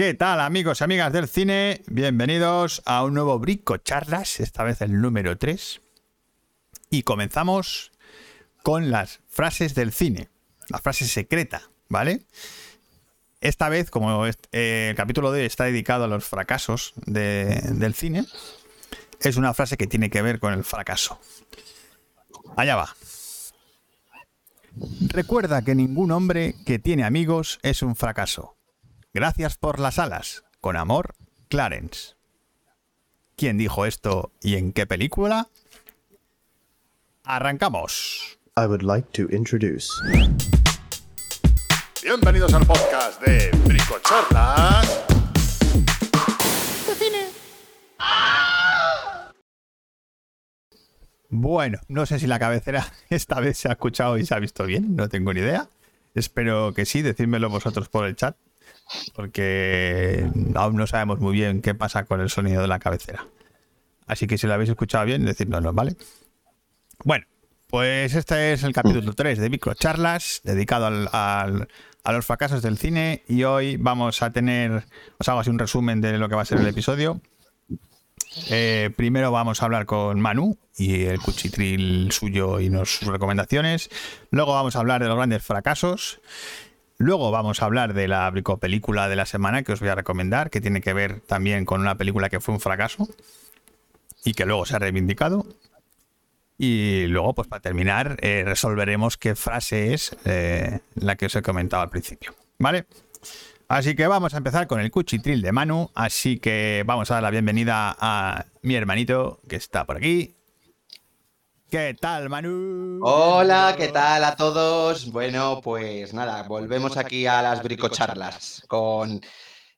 ¿Qué tal amigos y amigas del cine? Bienvenidos a un nuevo Brico Charlas, esta vez el número 3. Y comenzamos con las frases del cine, la frase secreta, ¿vale? Esta vez, como eh, el capítulo de hoy está dedicado a los fracasos del cine, es una frase que tiene que ver con el fracaso. Allá va. Recuerda que ningún hombre que tiene amigos es un fracaso. Gracias por las alas. Con amor, Clarence. ¿Quién dijo esto y en qué película? Arrancamos. I would like to introduce. Bienvenidos al podcast de Bricochorlas. Bueno, no sé si la cabecera esta vez se ha escuchado y se ha visto bien, no tengo ni idea. Espero que sí, decídmelo vosotros por el chat, porque aún no sabemos muy bien qué pasa con el sonido de la cabecera. Así que si lo habéis escuchado bien, decídnoslo, ¿vale? Bueno, pues este es el capítulo 3 de Microcharlas, dedicado a los fracasos del cine, y hoy vamos a tener, os hago así un resumen de lo que va a ser el episodio. Eh, primero vamos a hablar con Manu y el cuchitril suyo y sus recomendaciones. Luego vamos a hablar de los grandes fracasos. Luego vamos a hablar de la película de la semana que os voy a recomendar, que tiene que ver también con una película que fue un fracaso y que luego se ha reivindicado. Y luego, pues para terminar, eh, resolveremos qué frase es eh, la que os he comentado al principio. ¿Vale? Así que vamos a empezar con el cuchitril de Manu. Así que vamos a dar la bienvenida a mi hermanito que está por aquí. ¿Qué tal, Manu? Hola, ¿qué tal a todos? Bueno, pues nada, volvemos aquí a las bricocharlas con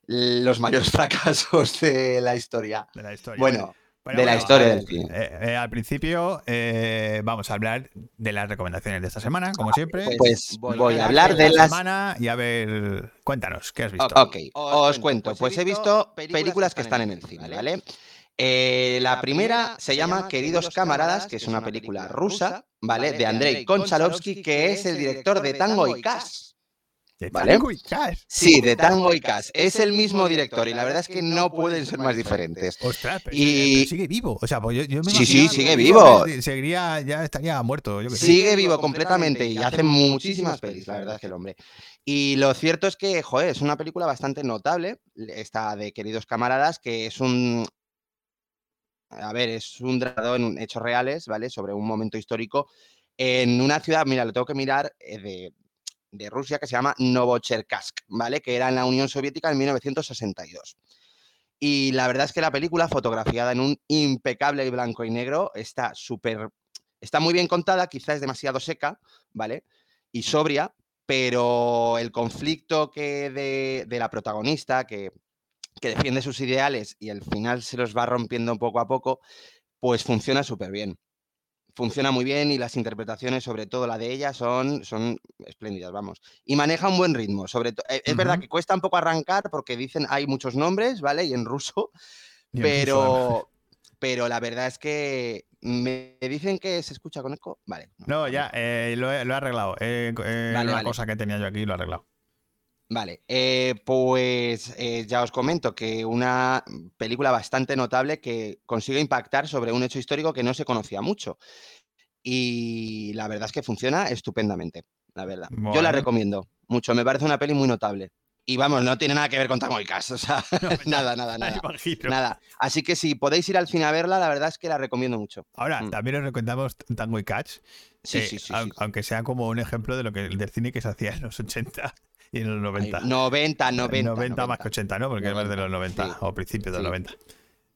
los mayores fracasos de la historia. De la historia. Bueno, de la historia del cine. Eh, eh, al principio eh, vamos a hablar de las recomendaciones de esta semana, como siempre. Pues voy, a hablar de, la semana y a ver, cuéntanos, ¿qué has visto? Ok, os cuento. Pues he visto películas que están en el cine, ¿vale? La primera se llama Queridos Camaradas, que es una película rusa, ¿vale? De Andrei Konchalovsky, que es el director de Tango y Cash. ¿De Tango y Cash? Sí, de Tango y Cash. Es el mismo director y la verdad es que no pueden ser más diferentes. Ostras, pero, y... sigue vivo. O sea, pues yo, me sí, sí, sigue vivo. Seguiría, ya estaría muerto. sigue vivo completamente y hace muchísimas pelis, la verdad es que el hombre. Y lo cierto es que, joder, es una película bastante notable, esta de Queridos Camaradas, que es un... A ver, es un drama en hechos reales, ¿vale? Sobre un momento histórico en una ciudad, mira, lo tengo que mirar, eh, de, de Rusia que se llama Novocherkassk, ¿vale? Que era en la Unión Soviética en 1962. Y la verdad es que la película, fotografiada en un impecable blanco y negro, está súper. Está muy bien contada, quizás es demasiado seca, ¿vale? Y sobria, pero el conflicto que de, de la protagonista, que, que defiende sus ideales y al final se los va rompiendo poco a poco, pues funciona súper bien funciona muy bien y las interpretaciones, sobre todo la de ella, son, son espléndidas, vamos. Y maneja un buen ritmo. Sobre e, es verdad que cuesta un poco arrancar porque dicen hay muchos nombres, ¿vale? Y en ruso, pero, pero la verdad es que me dicen que se escucha con eco. Vale. No, ya, eh, lo, he, arreglado. Eh, una cosa que tenía yo aquí lo he arreglado. Vale, eh, pues eh, ya os comento que una película bastante notable que consigue impactar sobre un hecho histórico que no se conocía mucho. Y la verdad es que funciona estupendamente, la verdad. Yo la recomiendo mucho, me parece una peli muy notable. Y vamos, no tiene nada que ver con Tango y Cash, o sea, nada, nada, nada. Nada. Así que si podéis ir al cine a verla, la verdad es que la recomiendo mucho. Ahora, mm. también os recomendamos Tango y Catch, sí, sí, sí, aunque sea como un ejemplo de lo que del cine que se hacía en los 80 y en los 90. 90, 90. 90, más que 80, ¿no? Porque es más de los 90 o principios de los 90.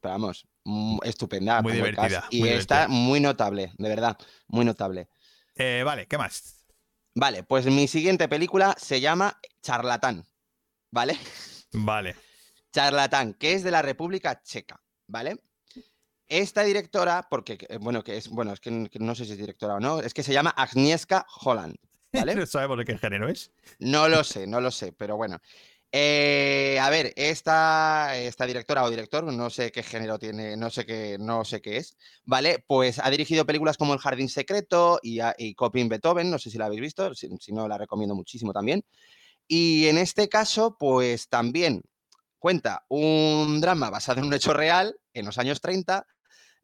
Pero vamos, mm, estupenda. Muy divertida. Y está muy notable, de verdad, muy notable. Eh, vale, ¿qué más? Vale, pues mi siguiente película se llama Charlatán, ¿vale? Vale. Charlatán, que es de la República Checa, ¿vale? Esta directora, porque, bueno, que es, bueno, es que no sé si es directora o no, es que se llama Agnieszka Holland, ¿Vale? ¿Sabemos de qué género es? No lo sé, no lo sé, pero bueno. Eh, a ver, esta, esta, directora o director, no sé qué género tiene, no sé qué, no sé qué es, ¿vale? Pues ha dirigido películas como El Jardín Secreto y, y Coping Beethoven, no sé si la habéis visto, si, no la recomiendo muchísimo también. Y en este caso, pues también cuenta un drama basado en un hecho real en los años 30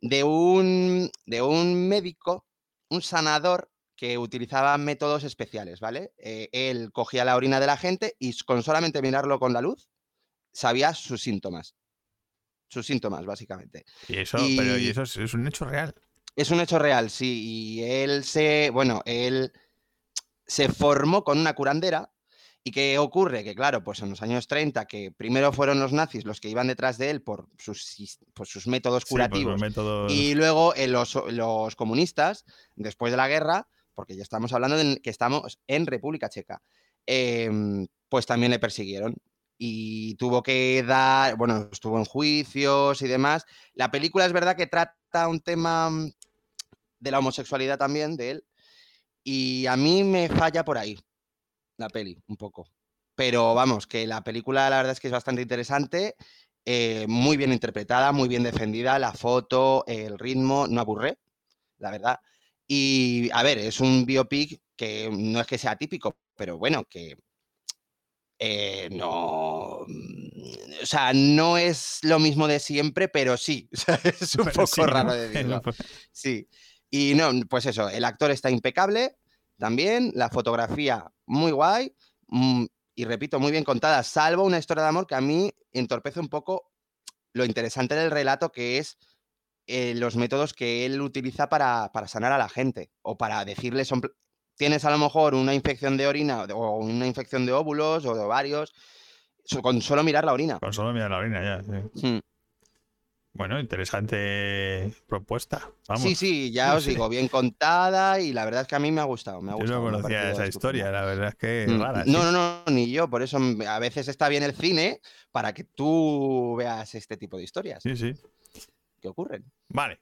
de un, de un médico, un sanador que utilizaba métodos especiales, ¿vale? Eh, él cogía la orina de la gente y con solamente mirarlo con la luz sabía sus síntomas. Sus síntomas, básicamente. Y eso, pero y eso es, es un hecho real. Es un hecho real, sí. Y él se, bueno, él se formó con una curandera. ¿Y qué ocurre? Que claro, pues en los años 30, que primero fueron los nazis los que iban detrás de él por sus, sis- por sus métodos Sí, por los curativos. métodos- Y luego eh, los, los comunistas, después de la guerra, porque ya estamos hablando de que estamos en República Checa, em, pues también le persiguieron. Y tuvo que dar, bueno, estuvo en juicios y demás. La película es verdad que trata un tema mm, de la homosexualidad también, de él. Y a mí me falla por ahí la peli, un poco. Pero vamos, que la película la verdad es que es bastante interesante, eh, muy bien interpretada, muy bien defendida, la foto, el ritmo, no aburre, la verdad. Y a ver, es un biopic que no es que sea típico, pero bueno, que eh, no. mm, O sea, no es lo mismo de siempre, pero sí. o sea, es un Pero poco sí, ¿no? raro de decirlo. Sí. Y no, pues eso, el actor está impecable también, la fotografía muy guay, mm, y repito, muy bien contada, salvo una historia de amor que a mí entorpece un poco lo interesante del relato, que es eh, los métodos que él utiliza para, para sanar a la gente, o para decirle, son, pl- tienes a lo mejor una infección de orina o una infección de óvulos o de ovarios, con solo mirar la orina. Con solo mirar la orina ya. sí. Mm. Bueno, interesante propuesta. Vamos. Sí, sí, ya os digo, bien contada y la verdad es que a mí me ha gustado. Me ha Yo gustado, no me ha conocía esa historia, la verdad es que Mm, rara. No, no, no, ni yo. Por eso mm, a veces está bien el cine para que tú veas este tipo de historias Sí, sí. Que ocurren. Vale.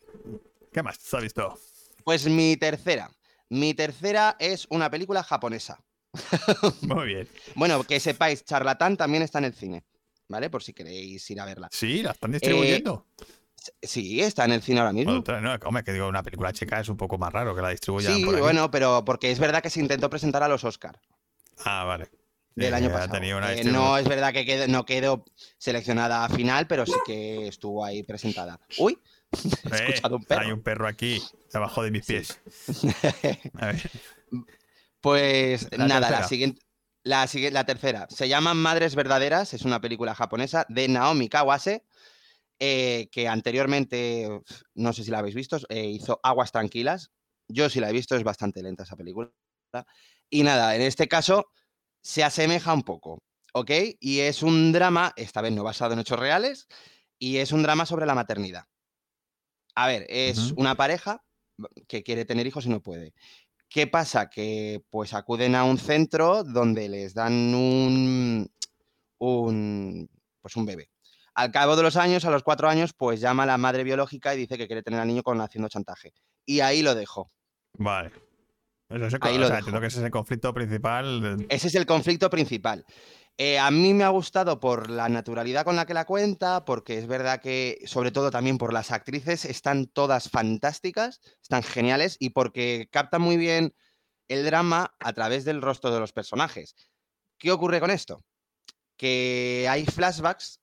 ¿Qué más has visto? Pues mi tercera. Mi tercera es una película japonesa. Muy bien. Bueno, que sepáis, Charlatán también está en el cine, ¿vale? Por si queréis ir a verla. Sí, la están distribuyendo. Sí, está en el cine ahora mismo. Otra, no, hombre, que digo, una película checa es un poco más raro que la distribuyan Sí, por aquí. bueno, pero porque es verdad que se intentó presentar a los Oscar Ah, vale. Del Eh, año pasado. una Eh, no es verdad que no quedó seleccionada a final, pero sí que estuvo ahí presentada. Uy, he Eh, escuchado un perro. Hay un perro aquí, debajo de mis Sí. pies. A ver. Pues La nada, tercera. la siguiente. La, tercera. Se llama Madres Verdaderas, es una película japonesa de Naomi Kawase, eh, que anteriormente, no sé si la habéis visto, eh, hizo Aguas Tranquilas. Yo sí la he visto, es bastante lenta esa película. Y nada, en este caso se asemeja un poco, ¿ok? Y es un drama, esta vez no basado en hechos reales, y es un drama sobre la maternidad. A ver, es una pareja que quiere tener hijos y no puede. ¿Qué pasa? Que pues acuden a un centro donde les dan un, un, pues un bebé. Al cabo de los años, a los cuatro años, pues llama a la madre biológica y dice que quiere tener al niño con haciendo chantaje. Y ahí lo dejo. Vale. Eso es el, Ahí o lo sea, entiendo que ese es el conflicto principal. Ese es el conflicto principal. Eh, a mí me ha gustado por la naturalidad con la que la cuenta, porque es verdad que, sobre todo también por las actrices, están todas fantásticas, están geniales y porque captan muy bien el drama a través del rostro de los personajes. ¿Qué ocurre con esto? Que hay flashbacks,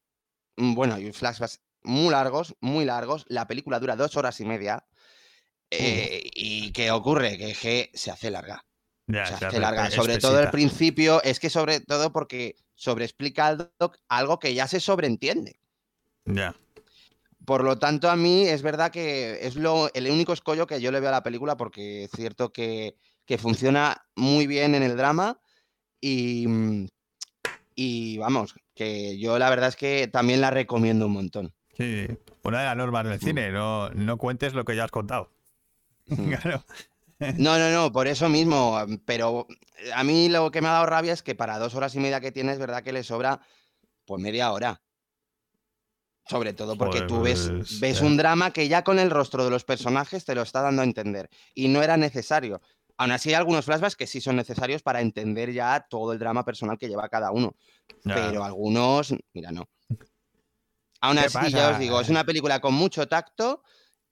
mm, bueno, hay flashbacks muy largos, muy largos. La película dura dos horas y media. Eh, ¿Y qué ocurre? Que, se hace larga Ya, se hace larga. Sobre todo al espesita. principio, es que sobre todo porque sobreexplica algo, algo que ya se sobreentiende. Ya. Por lo tanto, a mí es verdad que es lo, el único escollo que yo le veo a la película, porque es cierto que, que funciona muy bien en el drama y, mm, y vamos, que yo la verdad es que también la recomiendo un montón. Sí. Una de las normas del cine, no, no cuentes lo que ya has contado. Claro. No, no, no, por eso mismo, pero a mí lo que me ha dado rabia es que para dos horas y media que tienes, verdad que le sobra pues media hora. Sobre todo porque tú ves, Pues, ves un drama que ya con el rostro de los personajes te lo está dando a entender. Y no era necesario. Aún así hay algunos flashbacks que sí son necesarios para entender ya todo el drama personal que lleva cada uno. Pero algunos, mira, no. Aún ¿Qué así, ya os digo, es una película con mucho tacto,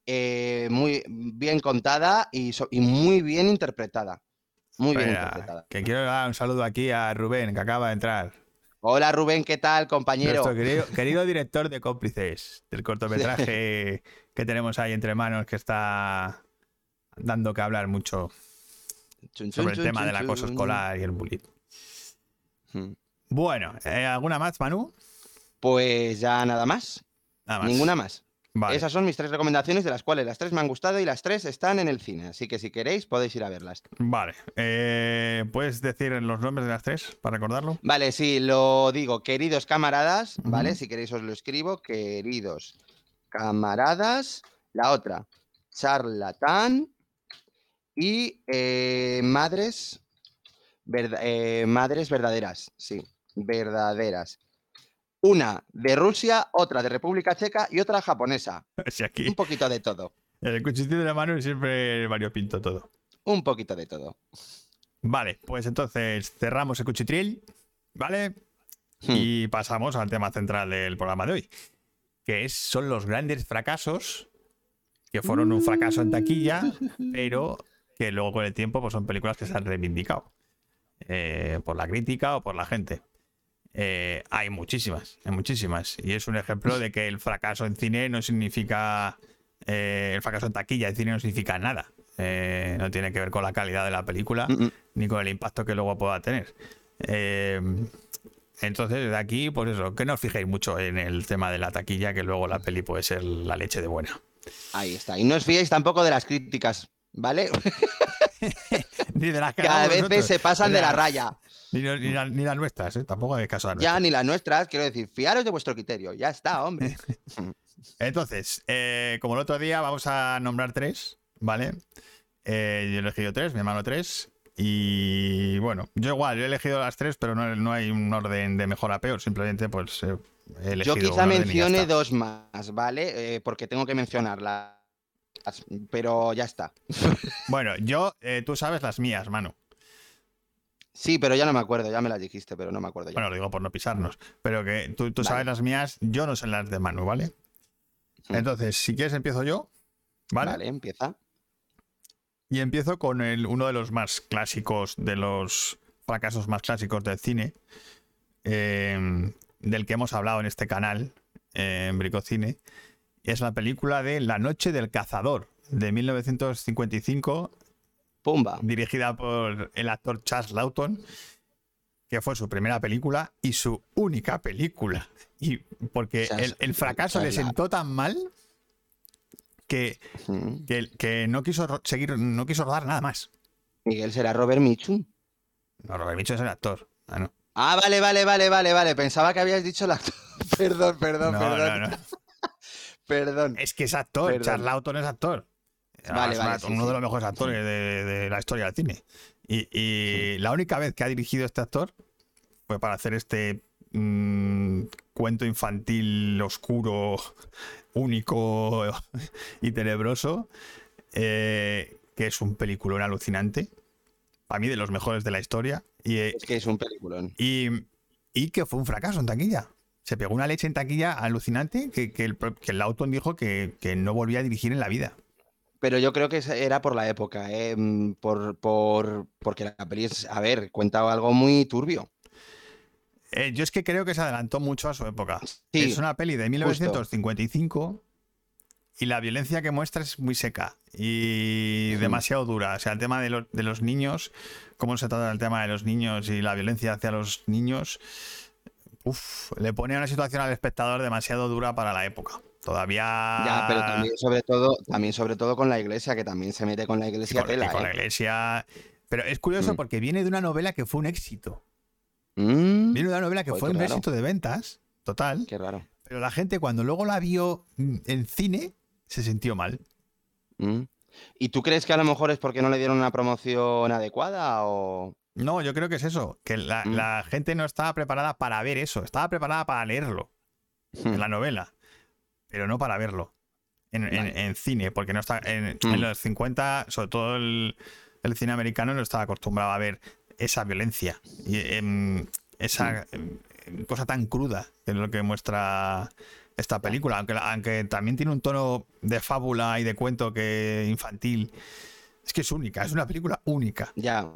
eh, muy bien contada y, so- y muy bien interpretada. Muy bien interpretada. que quiero dar un saludo aquí a Rubén, que acaba de entrar. Hola Rubén, ¿qué tal, compañero? Nuestro querido, querido director de cómplices del cortometraje que tenemos ahí entre manos, que está dando que hablar mucho Chun, chun, sobre el tema chun, del acoso escolar y el bullying. Hmm. Bueno, ¿eh, ¿alguna más, Manu? Pues ya nada más. Nada más. Ninguna más. Vale. Esas son mis tres recomendaciones, de las cuales las tres me han gustado y las tres están en el cine. Así que si queréis, podéis ir a verlas. Vale. Eh, ¿Puedes decir los nombres de las tres para recordarlo? Vale, sí, lo digo. Queridos camaradas, ¿vale? Si queréis os lo escribo. Queridos camaradas. La otra, charlatán. Y eh, madres, verda- eh, madres verdaderas. Sí, verdaderas. Una de Rusia, otra de República Checa y otra japonesa. Aquí Un poquito de todo. el cuchitril de la mano siempre variopinto todo. Un poquito de todo. Vale, pues entonces cerramos el cuchitril, ¿vale? Hmm. Y pasamos al tema central del programa de hoy, que es, son los grandes fracasos, que fueron un fracaso en taquilla, pero que luego con el tiempo pues, son películas que se han reivindicado eh, por la crítica o por la gente. Eh, hay muchísimas, hay muchísimas. Y es un ejemplo de que el fracaso en cine no significa. eh, el fracaso en taquilla en cine no significa nada. Eh, no tiene que ver con la calidad de la película ni con el impacto que luego pueda tener. Entonces, de aquí, pues eso, que no os fijéis mucho en el tema de la taquilla, que luego la peli puede ser la leche de buena. Ahí está. Y no os fiéis tampoco de las críticas, ¿vale? Ni de las que que a hagamos veces nosotros, se pasan de la raya. Ni, ni la- ni las nuestras, ¿eh? tampoco hay caso las Ya ni las nuestras, quiero decir, fiaros de vuestro criterio. Ya está, hombre. Entonces, eh, como el otro día, vamos a nombrar tres, ¿vale? Eh, yo he elegido tres, mi hermano tres. Y bueno, yo igual, yo he elegido las tres, pero no, no hay un orden de mejor a peor, simplemente pues he elegido Yo quizá mencione dos más, ¿vale? Porque tengo que mencionarlas. Pero ya está. Bueno, yo, tú sabes las mías, Manu. Sí, pero ya no me acuerdo, ya me las dijiste, pero no me acuerdo ya. Bueno, lo digo por no pisarnos. Pero que tú, tú Vale. sabes las mías, yo no sé las de Manu, ¿vale? Mm. Entonces, si quieres, empiezo yo, ¿vale? Vale, empieza. Y empiezo con el, uno de los más clásicos, de los fracasos más clásicos del cine, eh, del que hemos hablado en este canal, eh, en Bricocine. Es la película de La Noche del Cazador, de 1955, Pumba. dirigida por el actor Charles Lawton, que fue su primera película y su única película. Y porque el, el fracaso le sentó tan mal que, que, que no quiso seguir, no quiso rodar nada más. Miguel será Robert Michu. No, Robert Mitchum es el actor. Ah, no. Ah, vale, vale, vale, vale, vale. Pensaba que habías dicho el actor. perdón, perdón, No, perdón. no. Perdón. Es que es actor. Charles Lawton es actor. Vale, sí, uno sí. de los mejores actores de, de la historia del cine. Y, y la única vez que ha dirigido este actor fue para hacer este mm, cuento infantil oscuro, único y tenebroso, eh, que es un peliculón alucinante. Para mí, de los mejores de la historia. Y, eh, Es que es un peliculón. y, y que fue un fracaso en taquilla. Se pegó una leche en taquilla alucinante que, que el, que el Lawton dijo que, que no volvía a dirigir en la vida. Pero yo creo que era por la época, ¿eh? Mm, por, por, porque la peli es, a ver, cuenta algo muy turbio. Eh, yo es que creo que se adelantó mucho a su época. Sí, es una peli de 1955 y la violencia que muestra es muy seca y demasiado dura. O sea, el tema de, los- de los niños, cómo se trata el tema de los niños y la violencia hacia los niños, uf, le pone una situación al espectador demasiado dura para la época. Todavía... Ya, pero también sobre todo, también sobre todo con la iglesia, que también se mete con la iglesia con, tela, con la ¿eh? iglesia... Pero es curioso Mm. porque viene de una novela que fue un éxito. Mm, Viene de una novela que fue un raro. éxito de ventas, total. qué raro. Pero la gente cuando luego la vio mm, en cine se sintió mal. Mm. ¿Y tú crees que a lo mejor es porque no le dieron una promoción adecuada o...? No, yo creo que es eso, que la, la gente no estaba preparada para ver eso, estaba preparada para leerlo en la novela, pero no para verlo en, en- Vale. en cine, porque no está en, Mm. en los 50, sobre todo el, el cine americano no estaba acostumbrado a ver esa violencia y em, esa em, cosa tan cruda que es lo que muestra esta película, aunque, aunque también tiene un tono de fábula y de cuento que infantil. Es que es única, es una película única. Ya,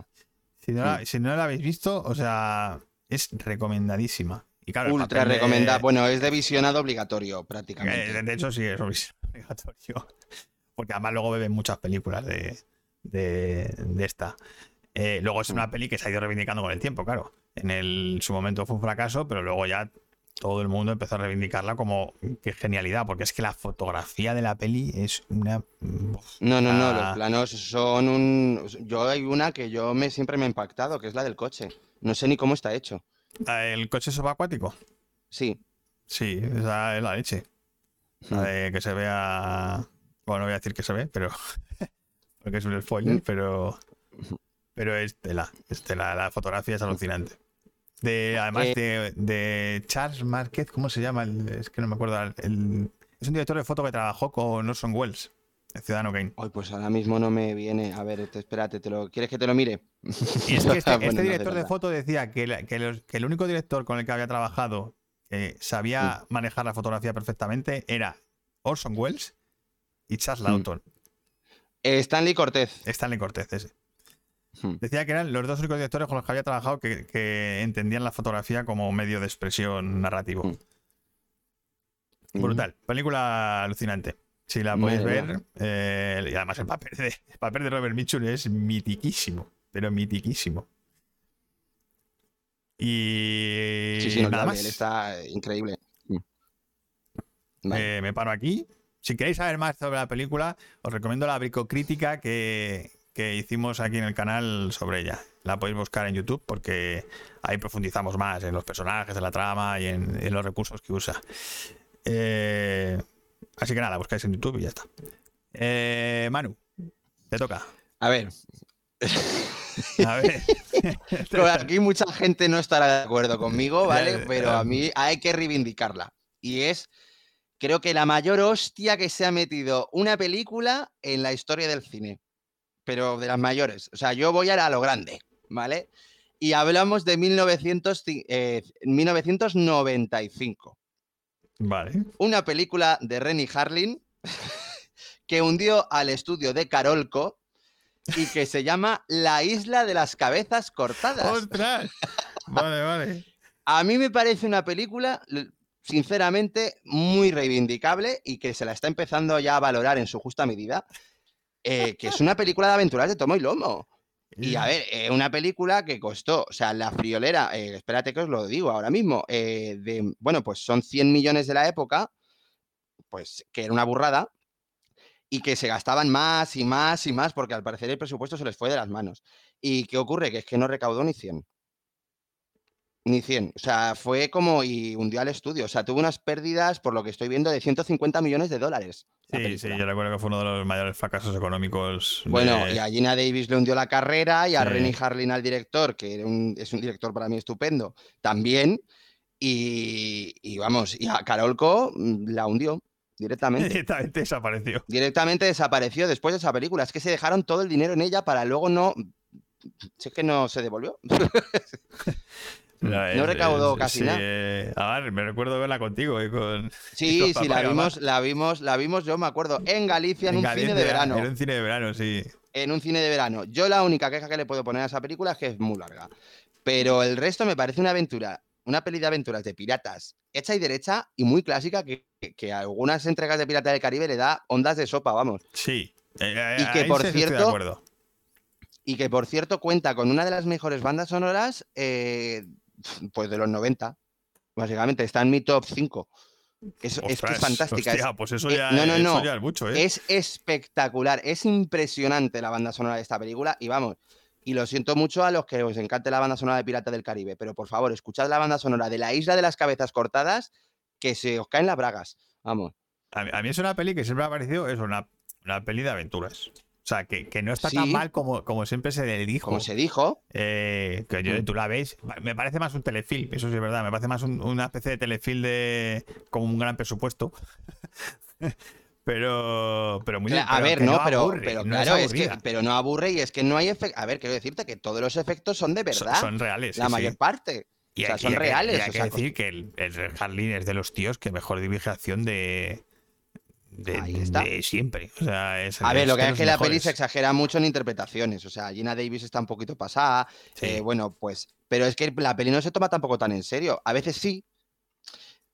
Si no, la, si no la habéis visto, o sea, Es recomendadísima. Y claro, Ultra de- recomendada. Bueno, es de visionado obligatorio prácticamente. Eh, de hecho, sí, es obligatorio. Porque además luego beben muchas películas de, de, de esta. Eh, luego es una Mm. peli que se ha ido reivindicando con el tiempo, claro. En el, su momento fue un fracaso, pero luego ya todo el mundo empezó a reivindicarla como qué genialidad, porque es que la fotografía de la peli es una... uf, No, no, no, Ah. los planos son un... Yo hay una que yo me siempre me ha impactado, que es la del coche. No sé ni cómo está hecho. El coche subacuático. Sí. Sí, esa es la leche. La Mm. de que se vea. Bueno, no voy a decir que se ve, pero. porque es un spoiler, Mm. pero. Pero es tela. Es tela. La fotografía es alucinante. De, además Eh. de, de Charles Márquez, ¿cómo se llama? Es que no me acuerdo. el- es un director de foto que trabajó con Orson Welles, el Ciudadano Kane. Ay, pues ahora mismo no me viene. A ver, te- espérate, te lo... ¿quieres que te lo mire? Y es que este, Bueno, este no director de foto decía que, la- que los- que el único director con el que había trabajado que sabía manejar la fotografía perfectamente era Orson Welles y Charles Mm. Lawton. Eh, Stanley Cortez. Stanley Cortez, ese. Hmm. Decía que eran los dos únicos directores con los que había trabajado que, que entendían la fotografía como medio de expresión narrativo. Hmm. Brutal. Película alucinante. Si la podéis Madre ver. eh, y además el papel, de, el papel de Robert Mitchum es mitiquísimo. Pero mitiquísimo. Y Sí, sí, no, nada él más. está increíble. Mm. Vale. Eh, me paro aquí. Si queréis saber más sobre la película, os recomiendo la bricocrítica que, que hicimos aquí en el canal sobre ella. La podéis buscar en YouTube porque ahí profundizamos más en los personajes, en la trama y en, en los recursos que usa. Eh, así que nada, buscáis en YouTube y ya está. Eh, Manu, te toca. A ver, A ver. Pero aquí mucha gente no estará de acuerdo conmigo, ¿vale? Pero a mí hay que reivindicarla. Y es, creo que la mayor hostia que se ha metido una película en la historia del cine. Pero de las mayores. O sea, yo voy a, a lo grande, ¿vale? Y hablamos de 1900 ci- eh, 1995. Vale. Una película de Renny Harlin que hundió al estudio de Carolco y que se llama La isla de las cabezas cortadas. ¡Ostras! Vale, vale. A mí me parece una película, sinceramente, muy reivindicable y que se la está empezando ya a valorar en su justa medida. eh, que es una película de aventuras de tomo y lomo. Y a ver, eh, una película que costó, o sea, la friolera, eh, espérate que os lo digo ahora mismo, eh, de, bueno, pues son 100 millones de la época, pues que era una burrada, y que se gastaban más y más y más, porque al parecer el presupuesto se les fue de las manos. ¿Y qué ocurre? Que es que no recaudó ni 100. Ni 100. O sea, fue como y hundió al estudio. O sea, tuvo unas pérdidas, por lo que estoy viendo, de 150 millones de dólares. la Sí, sí, yo recuerdo que fue uno de los mayores fracasos económicos. Bueno, de- y a Gina Davis le hundió la carrera y a Sí. Renny Harlin al director, que un- es un director para mí estupendo, también. Y, y vamos, y a Carolco mm, la hundió directamente. Directamente desapareció. directamente desapareció después de esa película. Es que se dejaron todo el dinero en ella para luego no. Si es que no se devolvió. No, no recaudó casi sí, nada. eh, a ver, me recuerdo verla contigo y con. Sí, con sí, papá la vimos, la vimos, la vimos, yo me acuerdo, en Galicia en, un cine de verano. Era un cine de verano, sí. en un cine de verano. Yo la única queja que le puedo poner a esa película es que es muy larga. Pero el resto me parece una aventura, una peli de aventuras de piratas, hecha y derecha y muy clásica que, que- a algunas entregas de Pirata del Caribe le da ondas de sopa, vamos. Sí. Eh, Y que, ahí por sí estoy de cierto, acuerdo. Y que por cierto cuenta con una de las mejores bandas sonoras, eh, pues de los 90. Básicamente está en mi top 5. Es, es que es fantástica. hostia, pues eso eh, ya, no, no, eso no. ya es mucho, ¿eh? Es espectacular, es impresionante la banda sonora de esta película y vamos, y lo siento mucho a los que os encante la banda sonora de Pirata del Caribe, pero por favor, escuchad la banda sonora de La Isla de las Cabezas Cortadas que se os caen las bragas. Vamos. A, mí, a mí es una peli que siempre me ha parecido es una, una peli de aventuras. O sea, que, que no está tan mal como, como siempre se le dijo. Como se dijo, Eh, que yo, tú la ves, me parece más un telefilm, eso sí es verdad, me parece más un- una especie de telefilm de como un gran presupuesto. pero, pero muy cla- a ver, no, pero, aburre, pero no claro, es, que, pero no aburre y es que no hay efectos. A ver, quiero decirte que todos los efectos son de verdad, son reales. la sí, sí. mayor parte. Y o sea, hay- son y reales, y hay o que decir que el, el Harlin es de los tíos que mejor dirige acción de, de, Ahí está. de siempre. O sea, es, A ver, lo que es que la peli se exagera mucho en interpretaciones. O sea, Gina Davis está un poquito pasada. Sí. eh, bueno, pues. Pero es que la peli no se toma tampoco tan en serio. A veces sí,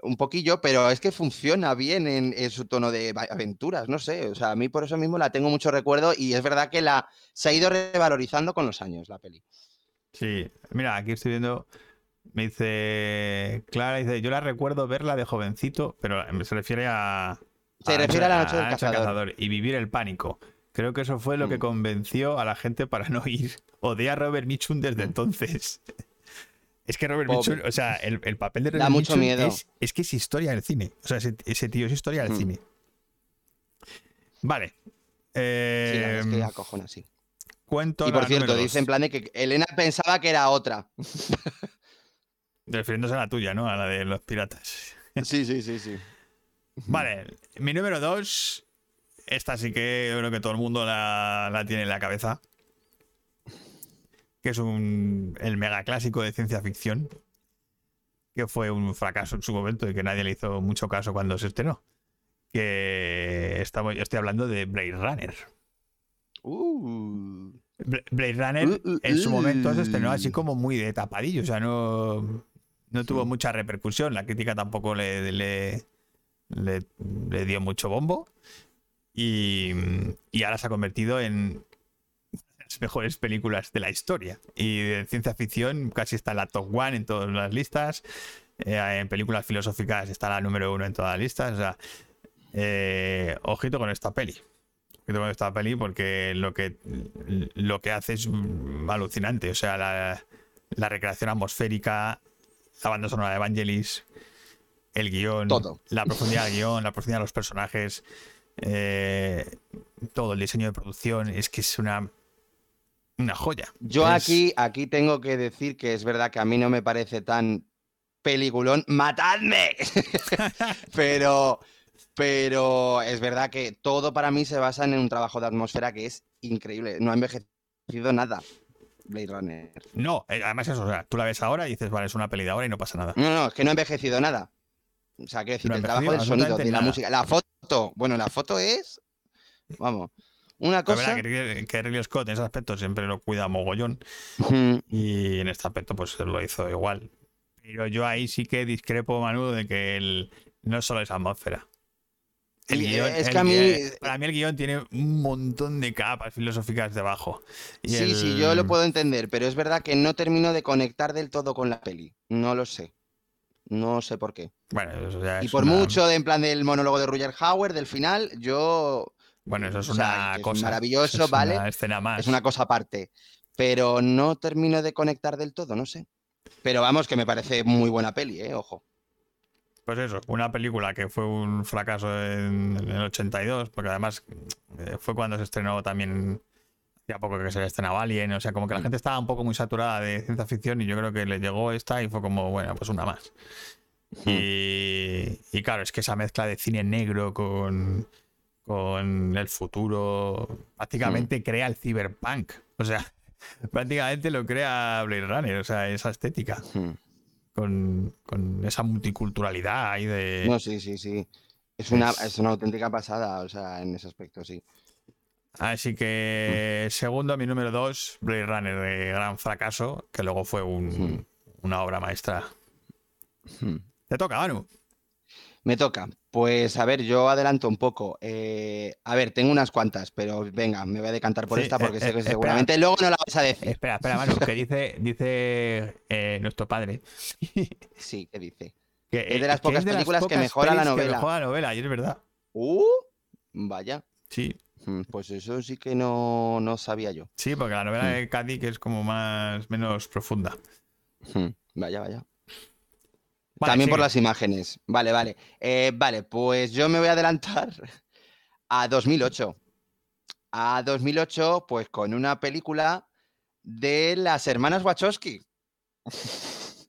un poquillo, pero es que funciona bien en, en su tono de aventuras. No sé. O sea, a mí por eso mismo la tengo mucho recuerdo y es verdad que la se ha ido revalorizando con los años la peli. Sí, mira, aquí estoy viendo. Me dice Clara, dice, yo la recuerdo verla de jovencito, pero se refiere a. Se refiere a la noche del cazador. y vivir el pánico. Creo que eso fue lo que Mm. convenció a la gente para no ir. Odié a Robert Mitchum desde Mm. entonces. Es que Robert. Mitchum, o sea, el, el papel de Da Robert mucho Mitchum miedo. Es, es que es historia del cine. O sea, ese, ese tío es historia del Mm. cine. Vale. Sí, la es que Eh, acojona, sí. cuento Y por cierto, dice en plan de que Elena pensaba que era otra. Refiriéndose a la tuya, ¿no? A la de los piratas. Sí, sí, sí, sí. Vale, mi número dos. Esta sí que yo creo que todo el mundo la, la tiene en la cabeza. Que es un, el mega clásico de ciencia ficción. Que fue un fracaso en su momento y que nadie le hizo mucho caso cuando se estrenó. Que estamos, yo estoy hablando de Blade Runner. Uh. Bla- Blade Runner Uh, uh, en su momento se estrenó así como muy de tapadillo, o sea, no, no tuvo mucha repercusión, la crítica tampoco le, le, le- dio mucho bombo y, y ahora se ha convertido en las mejores películas de la historia. Y de ciencia ficción casi está en la top one en todas las listas, eh, en películas filosóficas está la número uno en todas las listas, eh, ojito con esta peli. Que tengo esta peli porque lo que lo que hace es alucinante. O sea, la, la recreación atmosférica, la banda sonora de Evangelis, el guion, Todo. la profundidad del guion, la profundidad de los personajes, eh, todo el diseño de producción, es que es una una joya. Yo Es- aquí, aquí tengo que decir que es verdad que a mí no me parece tan peliculón. ¡Matadme! pero, pero es verdad que todo para mí se basa en un trabajo de atmósfera que es increíble. No ha envejecido nada. Blade Runner. No, eh, además eso, o sea, tú la ves ahora y dices, vale, es una peli de ahora y no pasa nada. No, no, es que no ha envejecido nada. O sea, quiero decir, el trabajo del sonido, de la nada. música, la foto. Bueno, la foto es. Vamos. Una La cosa. verdad que, que Ridley Scott en ese aspecto siempre lo cuida mogollón. Y en este aspecto, pues lo hizo igual. Pero yo ahí sí que discrepo, Manu, de que el, no solo es atmósfera. El guión- es el que a mí- para mí el guion tiene un montón de capas filosóficas debajo. Y Sí, sí, yo lo puedo entender, pero es verdad que no termino de conectar del todo con la peli. No lo sé. No sé por qué. Bueno, eso ya Y es por una- mucho de en plan del monólogo de Roger Hauer del final, yo Bueno, eso es o sea, una es cosa. maravilloso, es ¿vale? Una escena más. es una cosa aparte. Pero no termino de conectar del todo, no sé. Pero vamos, que me parece muy buena peli, eh, ojo. Pues eso, una película que fue un fracaso en, en el 82, porque además eh, fue cuando se estrenó también, hacía poco que se estrenaba Alien, o sea, como que la Mm. gente estaba un poco muy saturada de ciencia ficción y yo creo que le llegó esta y fue como, bueno, pues una más. Hmm. Y, y claro, es que esa mezcla de cine negro con, con el futuro prácticamente crea el cyberpunk. O sea, prácticamente lo crea Blade Runner, o sea, esa estética, con, con esa multiculturalidad ahí de... No, sí, sí, sí. Es una, Es- es una auténtica pasada, o sea, en ese aspecto, sí. Así que, segundo, mi número dos, Blade Runner de gran fracaso, que luego fue un- una obra maestra. Hmm. Te toca, Manu. Me toca. Pues a ver, yo adelanto un poco. Eh, a ver, tengo unas cuantas, pero venga, me voy a decantar por Sí, esta porque eh, sé eh, que espera. seguramente luego no la vas a decir. Espera, espera, Manu, que dice, dice nuestro padre. Sí, ¿qué dice? Que, Es de las pocas las películas que pocas mejora la pelis que novela. mejora la novela, y es verdad. Uh, vaya. Sí, Mm, Pues eso sí que no, no sabía yo. sí, porque la novela Hmm. de Cádiz es como más, menos profunda. Mm, Vaya, vaya. Vale, También por las imágenes. Vale, vale. Eh, vale, pues yo me voy a adelantar a 2008. A 2008, pues con una película de las hermanas Wachowski.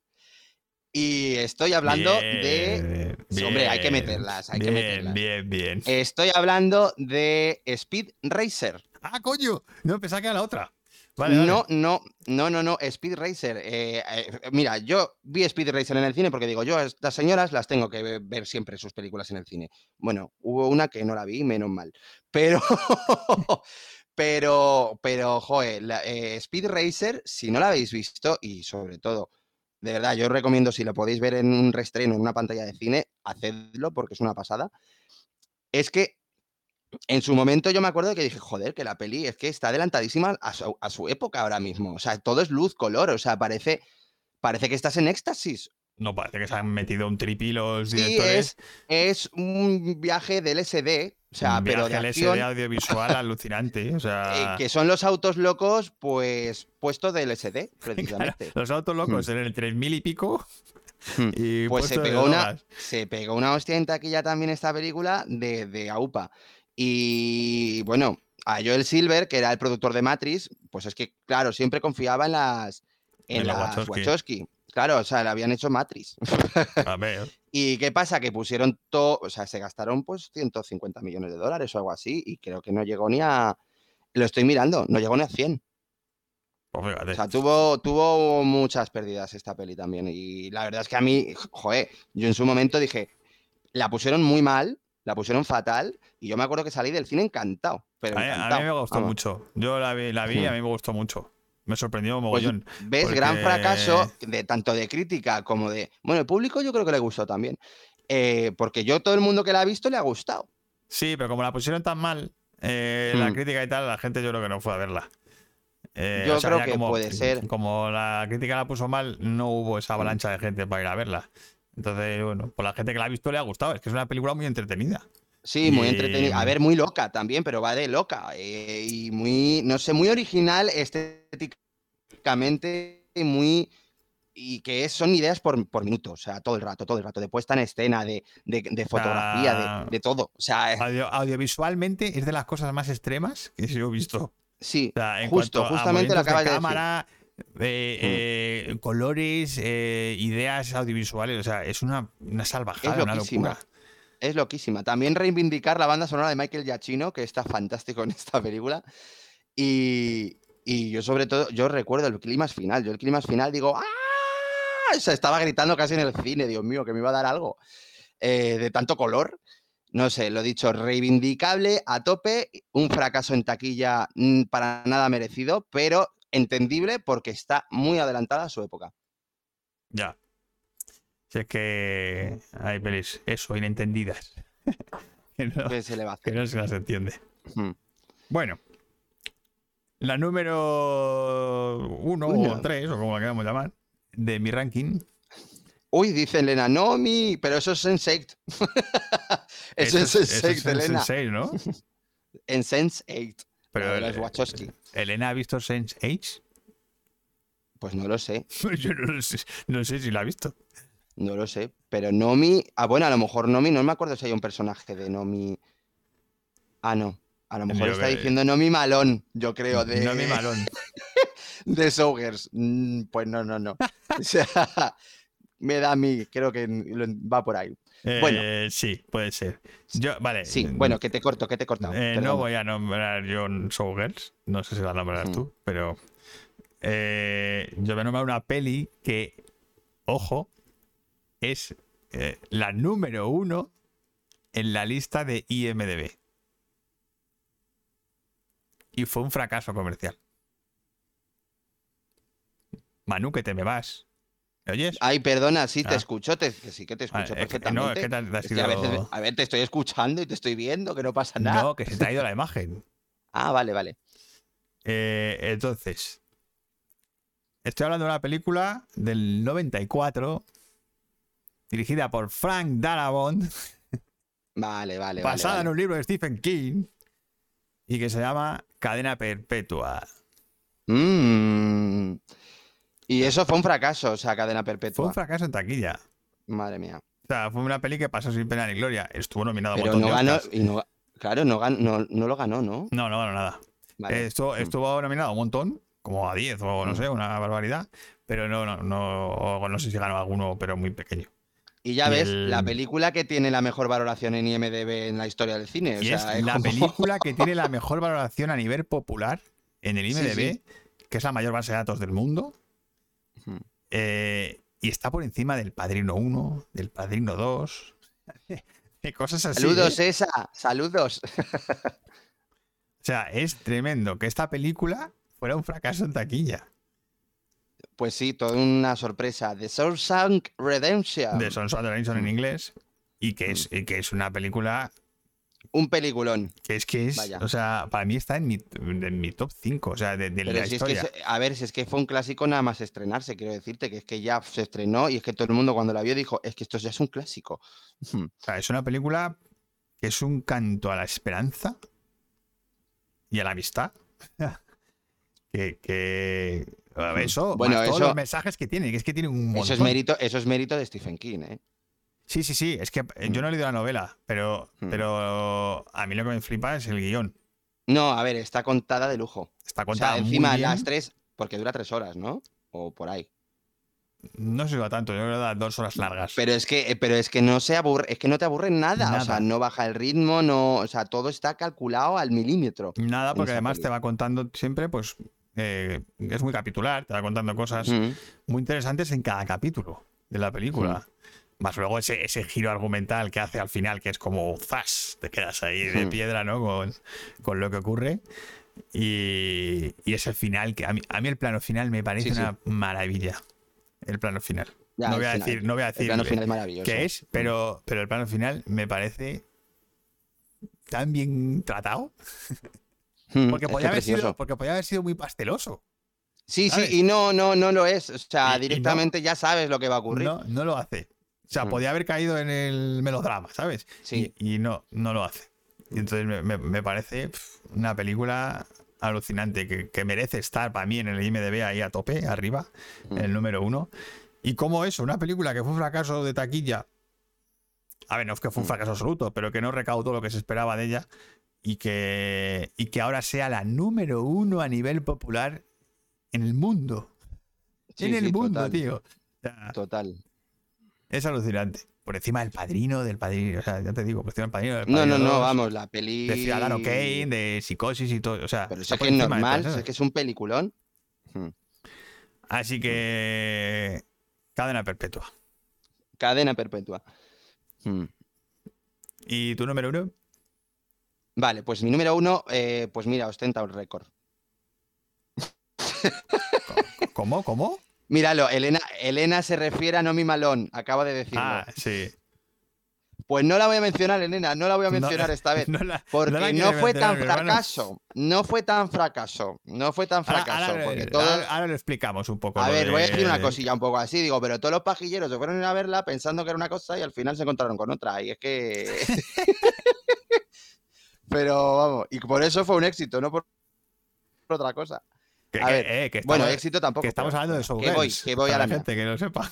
Y estoy hablando de... Bien, Sí, hombre, hay que meterlas, hay que bien, meterlas. Bien, bien. Estoy hablando de Speed Racer. Ah, coño. No, pensaba que era la otra. Vale, vale. No, no, no, no, no, Speed Racer. eh, eh, mira, yo vi Speed Racer en el cine porque digo, yo a estas señoras las tengo que ve- ver siempre sus películas en el cine. Bueno, hubo una que no la vi, menos mal. Pero, pero, pero, joder, la- eh, Speed Racer, si no la habéis visto, y sobre todo, de verdad, yo os recomiendo si lo podéis ver en un reestreno, en una pantalla de cine, hacedlo porque es una pasada. Es que en su momento yo me acuerdo que dije, joder, que la peli es que está adelantadísima a su, a su época ahora mismo. O sea, todo es luz, color, o sea, parece, parece que estás en éxtasis. No parece que se han metido un tripi los Sí, directores. es, es un viaje del SD, o sea, un pero de acción, LSD audiovisual alucinante. O eh, sea, que son los autos locos, pues, puestos del SD, claro, precisamente. los autos locos en el 3000 y pico. Hmm. Y Pues se puesto de pegó, una, se pegó una hostia en taquilla también esta película de, de AUPA. Y bueno, a Joel Silver, que era el productor de Matrix, pues es que, claro, siempre confiaba en las, en En la las Wachowski. Wachowski. Claro, o sea, le habían hecho Matrix. A ver, ¿Y qué pasa? Que pusieron todo, o sea, se gastaron pues 150 millones de dólares o algo así, y creo que no llegó ni a. Lo estoy mirando, no llegó ni a 100. pues. O sea, tuvo, tuvo muchas pérdidas esta peli también. Y la verdad es que a mí, joder, yo en su momento dije, la pusieron muy mal, la pusieron fatal, y yo me acuerdo que salí del cine encantado. Pero a, mí, a me gustó vamos. mucho. Yo la vi, la vi y a Hmm. mí me gustó mucho. Me sorprendió Pues, mogollón. ¿Ves? Gran fracaso de tanto de crítica como de. Bueno, el público yo creo que le gustó también. Eh, porque yo, todo el mundo que la ha visto le ha gustado. Sí, pero como la pusieron tan mal, eh, la Hmm. crítica y tal, la gente yo creo que no fue a verla. Eh, Yo creo que como, puede ser. Como la crítica la puso mal, no hubo esa avalancha de gente para ir a verla. Entonces, bueno, pues la gente que la ha visto le ha gustado. Es que es una película muy entretenida. Sí, muy entretenida. A ver, muy loca también, pero va de loca. eh, y muy, no sé, muy original estéticamente y muy. Y que es- son ideas por, por minuto, o sea, todo el rato, todo el rato, de puesta en escena, de, de- de fotografía, Ah. de, de todo. O sea, Audio- audiovisualmente es de las cosas más extremas que yo he visto. sí, O sea, en justo, justamente movimientos de decir. cámara, eh, eh, colores, eh, ideas audiovisuales. O sea, es una, una salvajada, una locura. Es loquísima. También reivindicar la banda sonora de Michael Giacchino, que está fantástico en esta película. Y, y yo sobre todo, yo recuerdo el clímax final. Yo el clímax final digo, ¡ah! O estaba gritando casi en el cine, Dios mío, que me iba a dar algo eh, de tanto color. No sé, lo dicho, reivindicable a tope, un fracaso en taquilla mm, para nada merecido, pero entendible porque está muy adelantada a su época. Ya. Si es que hay pelis, eso, inentendidas. que, no, ¿Qué se le va a que no se las entiende. Mm. Bueno. La número uno Uno. o tres, o como la queramos llamar, de mi ranking. Uy, dice Elena, no, mi, pero eso es Sense8. eso es eso Sense8, es Elena. Sense8, ¿no? En Sense8. Pero de los eh, Wachowski. ¿Elena ha visto Sense8? Pues no lo sé, Yo no, lo sé, no sé si la ha visto. No lo sé. Pero Nomi. Ah, bueno, a lo mejor Nomi, no me acuerdo si hay un personaje de Nomi. Ah, no. A lo mejor Yo está que- diciendo Nomi Malón, yo creo, de, No mi malón. de Sougers. Mm, Pues no, no, no. O sea, me da a mí, creo que va por ahí. Bueno. Eh, sí, puede ser. Yo, vale. Sí, bueno, que te corto, que te he cortado. Eh, no voy a nombrar John Showgirls, no sé si la nombrarás Mm. tú, pero eh, yo voy a nombrar una peli que, ojo, es eh, la número uno en la lista de IMDB. Y fue un fracaso comercial. Manu, que te me vas. ¿Me oyes? Ay, perdona, sí, te Ah. escucho, te, sí que te Ah, escucho es que- perfectamente. no, es que te has- te has Es que a, ido- veces, a ver, te estoy escuchando y te estoy viendo, que no pasa nada. No, que se te ha ido la imagen. Ah, vale, vale. Eh, entonces, estoy hablando de una película del 94, dirigida por Frank Darabont, Vale, vale, basada vale. en un libro de Stephen King, y que se llama Cadena Perpetua. Mm. Y eso fue un fracaso, o sea, cadena Fue perpetua. un fracaso en taquilla. Madre mía. O sea, fue una peli que pasó sin pena ni gloria. Estuvo nominado a un montón no de ganó, Oscars. y no, claro, no, gan- no, no lo ganó, ¿no? No, no ganó nada. Vale. Eh, Estuvo, estuvo nominado a un montón, como a 10 o no Mm. sé, una barbaridad. Pero no, no, no, no sé si ganó alguno, pero muy pequeño. Y ya ves, el- la película que tiene la mejor valoración en IMDB en la historia del cine. o Y sea, es la como- película que tiene la mejor valoración a nivel popular en el IMDb, sí. que es la mayor base de datos del mundo. Eh, y está por encima del Padrino 1, del Padrino 2. de cosas así. Saludos, ¿eh? esa. Saludos. O sea, es tremendo que esta película fuera un fracaso en taquilla. Pues sí, toda una sorpresa. The Shawshank Redemption. De Sons of Annihilación en Mm. inglés. Y que es, y que es una película Un peliculón. que es que es. Vaya. O sea, para mí está en mi, en mi top 5. O sea, de, de la si es que, historia. a ver, si es que fue un clásico nada más estrenarse, quiero decirte, que es que ya se estrenó y es que todo el mundo cuando la vio dijo, es que esto ya es un clásico. Ujú. O sea, es una película que es un canto a la esperanza y a la amistad. que, que- eso, Bueno, más todos los mensajes que tiene, que es que tiene un montón. Eso es mérito, eso es mérito de Stephen King, ¿eh? Sí, sí, sí, es que eh, yo no he leído la novela, pero, Mm. pero a mí lo que me flipa es el guion. No, a ver, está contada de lujo. Está O contada sea, muy encima bien. las tres, porque dura tres horas, ¿no? O por ahí. No se va tanto, yo creo que da dos horas largas. Pero es que, eh, pero es que no se aburre, es que no te aburre nada. O sea, no baja el ritmo, no, o sea, todo está calculado al milímetro. Nada, porque además te va contando siempre, pues, eh, es muy capitular, te va contando cosas Mm. muy interesantes en cada capítulo de la película. Más luego ese, ese giro argumental que hace al final, que es como ¡zas! Te quedas ahí de piedra, ¿no? Con, con lo que ocurre. Y, y ese final, que a mí, a mí el plano final me parece Sí, sí. una maravilla. El plano final. Ya, no, voy a final. decir, no voy a decir es qué es, pero, pero el plano final me parece tan bien tratado. Mm, Porque es podía, haber sido, porque podía haber sido muy pasteloso. Sí, ¿sabes? sí, y no, no, no lo es. O sea, Y- y no- directamente ya sabes lo que va a ocurrir. No, no lo hace. O sea, Mm. podía haber caído en el melodrama, ¿sabes? Sí. Y, y no, no lo hace. Y entonces me, me- me parece pf, una película alucinante que, que merece estar para mí en el IMDB ahí a tope, arriba, Mm. el número uno. Y como eso, una película que fue un fracaso de taquilla. A ver, no es que fue un fracaso absoluto, pero que no recaudó lo que se esperaba de ella. Y que, y que ahora sea la número uno a nivel popular en el mundo. Sí, en el sí, mundo, total, tío. O sea, Total. es alucinante. Por encima del padrino, del padrino. O sea, ya te digo, por encima del padrino. Del No, Padrino no, no, 2, vamos, la peli. De Ciudadano Kane, de psicosis y todo. O sea, Pero eso es que es normal, es que es un peliculón. Mm. Así que. Cadena perpetua. Cadena perpetua. Mm. ¿Y tu número uno? Vale, pues mi número uno, eh, pues mira, ostenta un récord. ¿Cómo? ¿Cómo? Míralo, Elena, Elena se refiere a Nomi Malón, acaba de decirlo. Ah, sí. Pues no la voy a mencionar, Elena, no la voy a mencionar No, esta vez. no la- Porque no fue tan fracaso. No fue tan fracaso. No fue tan fracaso. ahora- porque todo... ahora- ahora lo explicamos un poco. A ver, voy a decir una cosilla un poco así, digo, pero todos los pajilleros se fueron a verla pensando que era una cosa y al final se encontraron con otra. Y es que. pero vamos, y por eso fue un éxito, no por, por otra cosa. Que, a que- ver, eh, que Bueno, éxito tampoco. que estamos hablando de que voy, Showgirls. que voy a la mía. gente que lo sepa.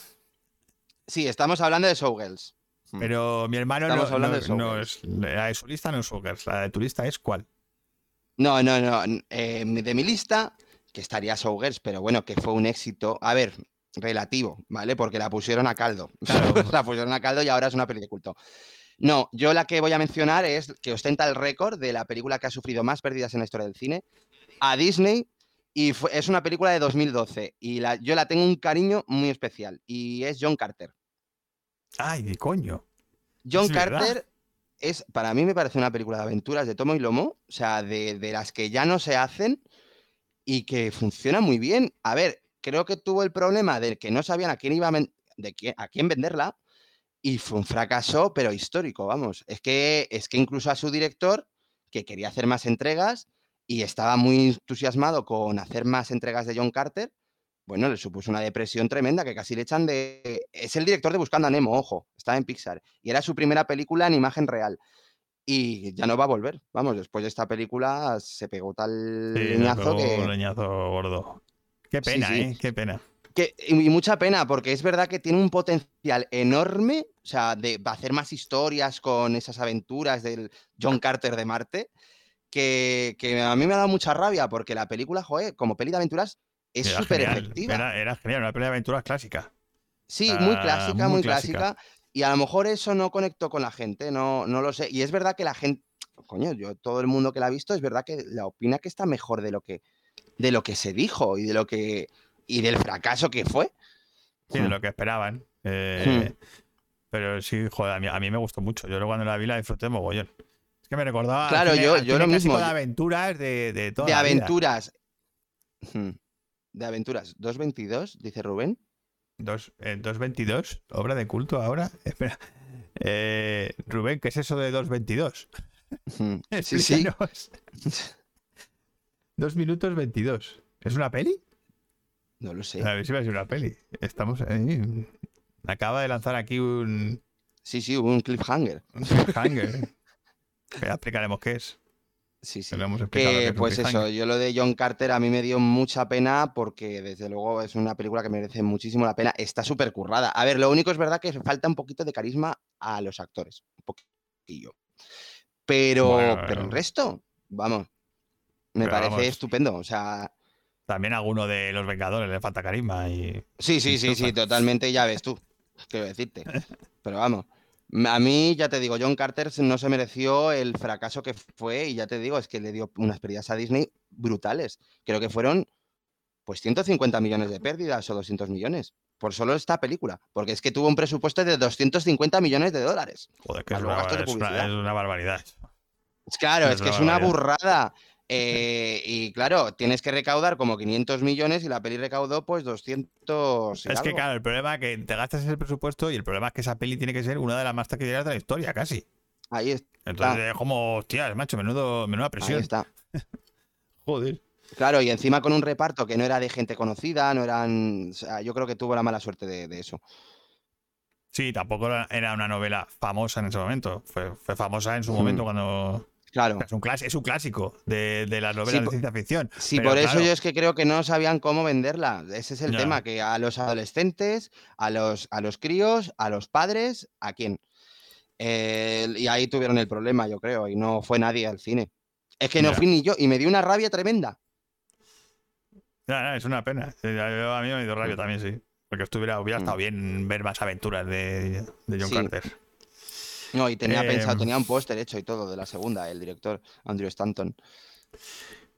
Sí, estamos hablando de Showgirls. Mm. Pero mi hermano Estamos no, hablando no- de no Showgirls. es. La de su lista no es Showgirls. La de tu lista es cuál. No, no, no. eh, de mi lista, que estaría Showgirls, pero bueno, que fue un éxito. A ver, relativo, ¿vale? Porque la pusieron a caldo. la pusieron a caldo y ahora es una peli de culto. No, yo la que voy a mencionar es que ostenta el récord de la película que ha sufrido más pérdidas en la historia del cine a Disney y fue- es una película de 2012 y la, yo la tengo un cariño muy especial y es John Carter. Ay, de coño. John Es verdad. Carter es, para mí me parece una película de aventuras de tomo y lomo, o sea, de, de las que ya no se hacen y que funciona muy bien. A ver, creo que tuvo el problema de que no sabían a quién iba a, de quién- a quién venderla y fue un fracaso, pero histórico, vamos. Es que, es que incluso a su director, que quería hacer más entregas y estaba muy entusiasmado con hacer más entregas de John Carter, bueno, le supuso una depresión tremenda que casi le echan de... Es el director de Buscando a Nemo, ojo, estaba en Pixar. Y era su primera película en imagen real. Y ya no va a volver. Vamos, después de esta película se pegó tal Sí, le leñazo pegó que... un leñazo gordo. Qué Sí, pena, sí. ¿eh? Qué pena. Que- y y mucha pena, porque es verdad que tiene un potencial enorme, o sea, de hacer más historias con esas aventuras del John Carter de Marte, que, que a mí me ha dado mucha rabia, porque la película, joder, como peli de aventuras, es súper efectiva. Era, era genial, una pelea de aventuras clásica. Sí, muy clásica, muy muy clásica. clásica. Y a lo mejor eso no conectó con la gente, no, no lo sé. Y es verdad que la gente, coño, yo todo el mundo que la ha visto, es verdad que la opina que está mejor de lo que, de lo que se dijo y de lo que y del fracaso que fue. Sí, de Hmm. lo que esperaban. Eh, Pero sí, joder, a mí, a mí me gustó mucho. Yo luego cuando la vi la disfruté mogollón. Es que me recordaba. Claro, cine- yo- al yo lo mismo. de aventuras de, de toda de la vida. aventuras. Hmm. De aventuras. 222, dice Rubén. Dos, eh, 2.22, obra de culto ahora. Espera. Eh, Rubén, ¿qué es eso de 2.22? Hmm. Sí, sí. Explícanos. 2 minutos 22. ¿Es una peli? No lo sé. A ver si va a ser una peli. Estamos ahí. Acaba de lanzar aquí un, Sí, sí, un cliffhanger. un cliffhanger. Ya explicaremos qué es. Sí, sí. Que pues eso, yo lo de John Carter a mí me dio mucha pena porque desde luego es una película que merece muchísimo la pena. Está súper currada. A ver, lo único es verdad que falta un poquito de carisma a los actores. Un poquillo. Pero, Bueno, pero el resto, vamos, me Pero parece vamos. estupendo. O sea, También a alguno de los Vengadores le falta carisma y. sí, sí, Y sí, sí, totalmente, ya ves tú, quiero decirte. Pero vamos, a mí ya te digo, John Carter no se mereció el fracaso que fue y ya te digo, es que le dio unas pérdidas a Disney brutales. Creo que fueron pues 150 millones de pérdidas o 200 millones por solo esta película, porque es que tuvo un presupuesto de 250 millones de dólares. Joder, que es una, es una- es una barbaridad. Claro, Es es que es una barbaridad. burrada. Eh, y claro, tienes que recaudar como 500 millones y la peli recaudó pues 200. y Es que, claro, el problema es que te gastas ese presupuesto y el problema es que esa peli tiene que ser una de las más taquilleras de la historia, casi. Ahí, es- Entonces es como, hostias, macho, menudo, menuda ahí presión. está. Joder. Claro, y encima con un reparto que no era de gente conocida, no eran. o sea, yo creo que tuvo la mala suerte de, de eso. Sí, tampoco era- era una novela famosa en ese momento. Fue, fue famosa en su Mm. momento cuando. Claro. Es un, clas- es un clásico de, de las novelas Sí, de ciencia ficción. Sí, Pero por eso yo es que creo que no sabían cómo venderla. Ese es el tema, que a los adolescentes, a los, a los críos, a los padres, ¿a quién? Eh, y ahí tuvieron el problema, yo creo, y no fue nadie al cine. Es que no fui ni yo, y me dio una rabia tremenda. Ya, ya, es una pena. Yo- A mí me dio rabia también, sí. Porque estuviera, hubiera Mm. estado bien ver más aventuras de, de John Sí. Carter. No, y tenía pensado, Em. tenía un póster hecho y todo de la segunda, el director Andrew Stanton.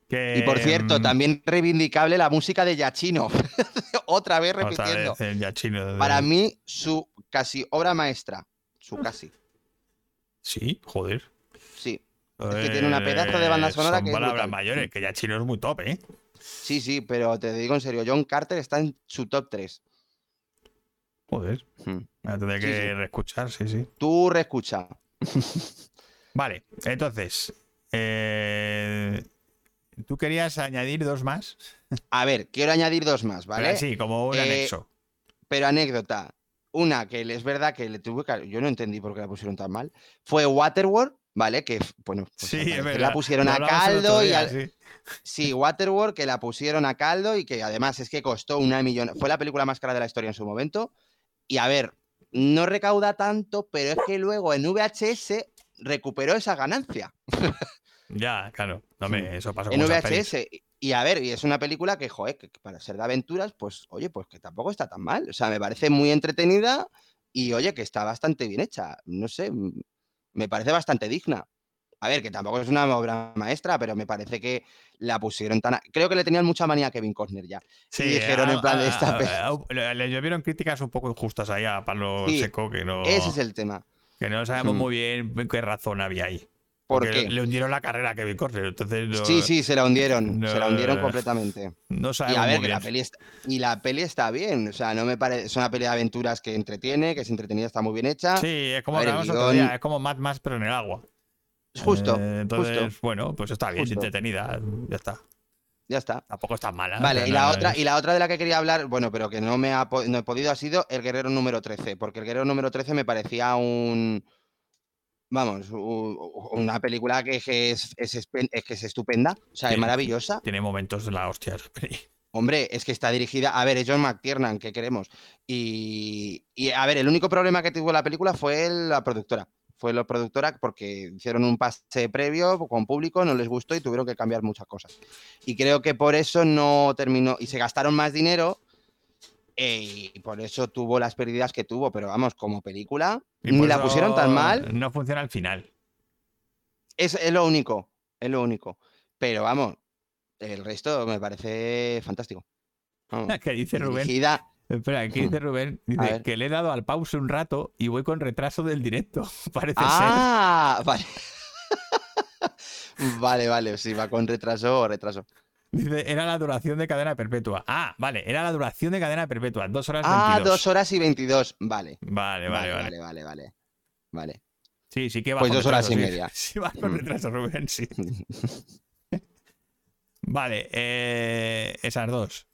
Que, Y por cierto, mm, también reivindicable la música de Yachino. Otra vez otra repitiendo. vez el Yachino de- Para mí, su casi obra maestra. Su casi. Sí, joder. Sí. que tiene una pedazo de banda Eh, sonora son que es palabras brutal. mayores, que Yachino es muy top, ¿eh? Sí, sí, pero te digo en serio, John Carter está en su top 3. Joder. Me la tendré que sí. reescuchar, sí, sí. Tú reescucha. Vale, entonces. eh, ¿Tú querías añadir dos más? A ver, quiero añadir dos más, Pero ¿vale? Sí, como un Eh, anexo. Pero anécdota. Una que es verdad que le tuve que. Yo no entendí por qué la pusieron tan mal. Fue Waterworld, ¿vale? Que, bueno, pues Sí, es verdad. la pusieron a caldo y al- sí. Sí, Waterworld, que la pusieron a caldo y que además es que costó una millón. Fue la película más cara de la historia en su momento. Y a ver, no recauda tanto, pero es que luego en VHS recuperó esa ganancia. Ya, claro. No me, eso pasa con En pelis. VHS. Y a ver, y es una película que, joder, que para ser de aventuras, pues, oye, pues que tampoco está tan mal. O sea, me parece muy entretenida y, oye, que está bastante bien hecha. No sé, me parece bastante digna. A ver, que tampoco es una obra maestra, pero me parece que la pusieron tan... a- Creo que le tenían mucha manía a Kevin Costner ya. Sí, dijeron en a- plan de a- esta a- pe- a- le, llovieron críticas un poco injustas ahí a Pablo Sí, Seco, que no, Ese es el tema. que no sabemos Hmm. muy bien qué razón había ahí. ¿Por Porque qué? le hundieron la carrera a Kevin Costner, entonces no, Sí, sí, se la hundieron. se la hundieron no, completamente. no Y sabemos a ver, muy que la bien. peli está, y la peli está bien. O sea, no me parece. Es una peli de aventuras que entretiene, que es entretenida, está muy bien hecha. Sí, es como A ver, hablamos otro día, guión- es como Mad Max pero en el agua. Justo, Eh, entonces, justo. bueno, pues está bien, es entretenida, ya está. Ya está. Tampoco está mala. Vale, y la, otra, es- y la otra de la que quería hablar, bueno, pero que no me ha no he podido, ha sido el guerrero número 13, porque el guerrero número 13 me parecía un. Vamos, una película que, es, es, es que es estupenda, o sea, es maravillosa. Tiene momentos de la hostia. Hombre, es que está dirigida. A ver, es John McTiernan, ¿qué queremos? Y, y, a ver, el único problema que tuvo la película fue la productora. Fue la productora porque hicieron un pase previo con público, no les gustó y tuvieron que cambiar muchas cosas. Y creo que por eso no terminó. Y se gastaron más dinero eh, y por eso tuvo las pérdidas que tuvo. Pero vamos, como película, Y ni la pusieron tan mal. No funciona al final. Es, es lo único, es lo único. Pero vamos, El resto me parece fantástico. Vamos, Que dice Rubén. dirigida- Espera, aquí dice Rubén, A dice que le he dado al pause un rato y voy con retraso del directo. Parece Ah, vale. vale, vale, sí, va con retraso o retraso. ser. Dice, era la duración de cadena perpetua. Ah, vale, era la duración de cadena perpetua. Dos horas Ah, 22. dos horas y veintidós. Vale. Vale, vale, vale. vale, vale, vale. Vale. Sí, sí que va Pues con dos horas y sí. media. Sí, va con Mm. retraso, Rubén, sí. Vale, eh, esas dos.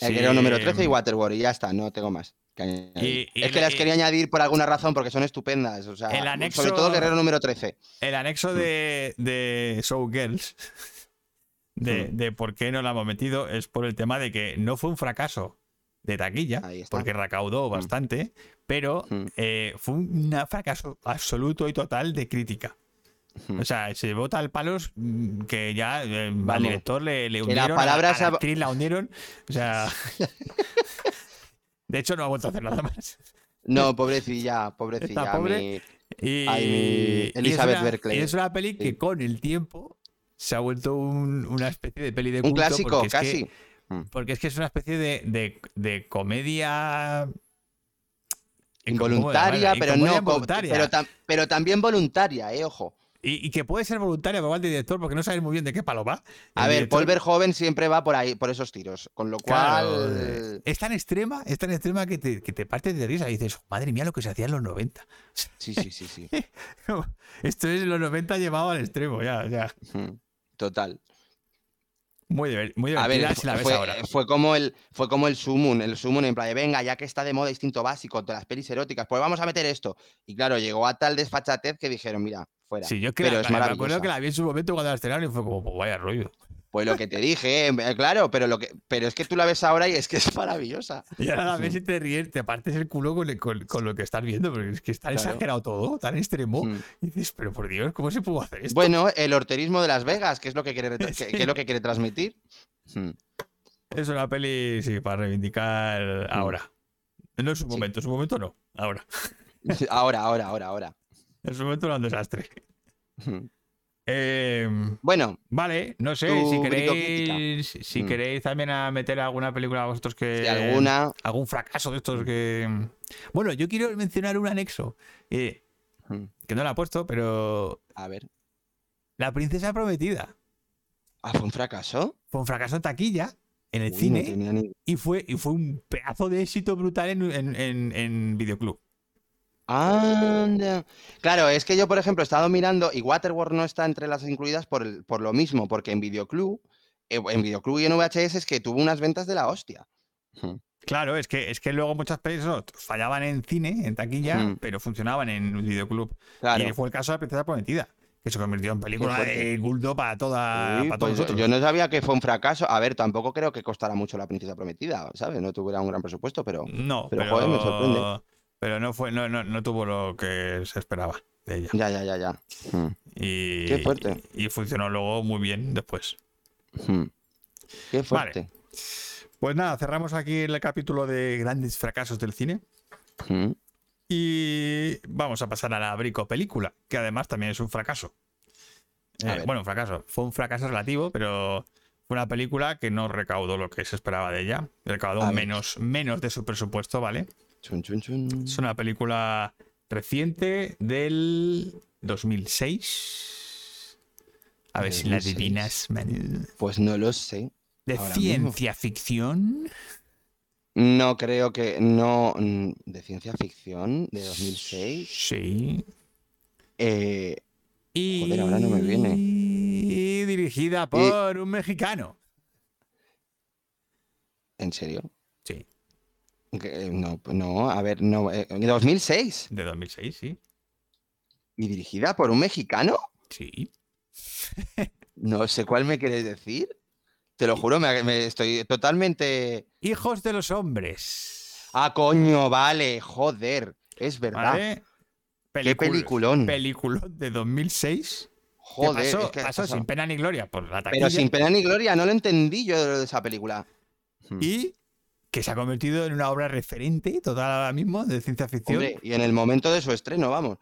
El Sí, guerrero número 13 y em, Waterworld, y ya está, no tengo más. Y- y es que las quería añadir por alguna razón porque son estupendas. O sea, El anexo- sobre todo Guerrero número 13. El anexo de, de Showgirls, de, Mm. de por qué no la hemos metido, es por el tema de que no fue un fracaso de taquilla, porque recaudó bastante, pero Mm. eh, fue un fracaso absoluto y total de crítica. Mm. O sea, se vota al palos mm, que ya eh, al director le, le la palabra a, se la actriz la hundieron. O sea, de hecho no ha vuelto a hacer nada más. No, pobrecilla, pobrecilla. Está pobre. mi- Y, Ay, mi y Elizabeth es una, Berkley. y es una peli que Sí. con el tiempo se ha vuelto un- una especie de peli de Un culto clásico, porque es que- casi. porque es que es una especie de, de- de comedia ¿cómo Involuntaria, pero no. involuntaria. Pero también voluntaria, eh, ojo. Y, y que puede ser voluntaria, igual de director, porque no sabes muy bien de qué palo va. A El ver, Paul Verhoeven siempre va por ahí, por esos tiros. Con lo Claro, cual. es tan extrema, es tan extrema que te, que te partes de risa y dices, madre mía, lo que se hacía en los 90. Sí, sí, sí, sí. Esto es los 90 llevado al extremo, ya, ya. Total. Muy, diver- muy A divertida ver, si la ves fue, ahora. fue como el fue como el Sumun, el Sumun en plan de venga, ya que está de moda instinto básico de las pelis eróticas, pues vamos a meter esto. Y claro, llegó a tal desfachatez que dijeron, mira, fuera. Sí, yo que pero es me acuerdo que la vi en su momento cuando la estrenaron y fue como, pues vaya rollo. Pues lo que te dije, eh, claro, pero lo que pero es que tú la ves ahora y es que es maravillosa. Y ahora la ves y te ríes, te partes el culo con, el- con- con lo que estás viendo, porque es que está Claro. exagerado todo, tan extremo. Mm. Y dices, pero por Dios, ¿cómo se pudo hacer esto? Bueno, el horterismo de Las Vegas, que es lo que quiere, Sí. que- que es lo que quiere transmitir. Mm. Es una peli, sí, para reivindicar ahora. No en su Sí. momento, en su momento no, ahora. Ahora, ahora, ahora, ahora. En su momento era un desastre. Eh, Bueno, vale, no sé, si queréis, si Mm. queréis también a meter alguna película vosotros que... si alguna. algún fracaso de estos que... Bueno, yo quiero mencionar un anexo, eh, Mm. que no la he puesto, pero A ver. La princesa prometida Ah, fue un fracaso. fue un fracaso en taquilla, en el Uy, cine, no tenía ni- y, fue, y fue un pedazo de éxito brutal en, en, en- en videoclub. Anda. Claro, es que yo, por ejemplo, he estado mirando y Waterworld no está entre las incluidas por, el- por lo mismo, porque en Videoclub, eh, en Videoclub y en VHS es que tuvo unas ventas de la hostia. Claro, es que, es que luego muchas personas fallaban en cine, en taquilla, Mm. pero funcionaban en videoclub. Claro. Y fue el caso de la princesa prometida, que se convirtió en película fuerte. de culto para, toda, Sí, para todos pues nosotros. yo no sabía que fue un fracaso. A ver, tampoco creo que costara mucho la princesa prometida, ¿sabes? No tuviera un gran presupuesto, pero. No, pero, pero, joder, me sorprende. Pero no, fue, no, no, no tuvo lo que se esperaba de ella. Ya, ya, ya, ya. Mm, Y, Qué fuerte. Y funcionó luego muy bien después. mm. Qué fuerte. Pues nada, cerramos aquí el capítulo de grandes fracasos del cine. Mm. Y vamos a pasar a la Brico película, que además también es un fracaso. Eh, bueno, un fracaso. Fue un fracaso relativo, pero fue una película que no recaudó lo que se esperaba de ella. Recaudó menos, menos de su presupuesto, ¿vale? Chun, chun, chun. Es una película reciente del 2006. A ver si la 2006. adivinas, Manu. Pues no lo sé. De ciencia ficción. No creo que. No. mm, De ciencia ficción, de 2006. Sí. Eh, Y Joder, ahora no me viene. dirigida por un mexicano. ¿En serio? Sí, No, no, a ver, no. eh, En 2006. de 2006, sí. ¿Y dirigida por un mexicano? Sí. No sé cuál me quieres decir. Te lo juro, me, me estoy totalmente. Hijos de los hombres. Ah, coño, vale, joder. Es verdad. ¿Vale? Qué peliculón. Peliculón de 2006. que Joder, pasó, es que pasó sin pena ni gloria por la taquilla. Pero sin pena ni gloria, no lo entendí yo de esa película. Hmm. Y que se ha convertido en una obra referente total ahora mismo de ciencia ficción. Hombre, y en el momento de su estreno, vamos.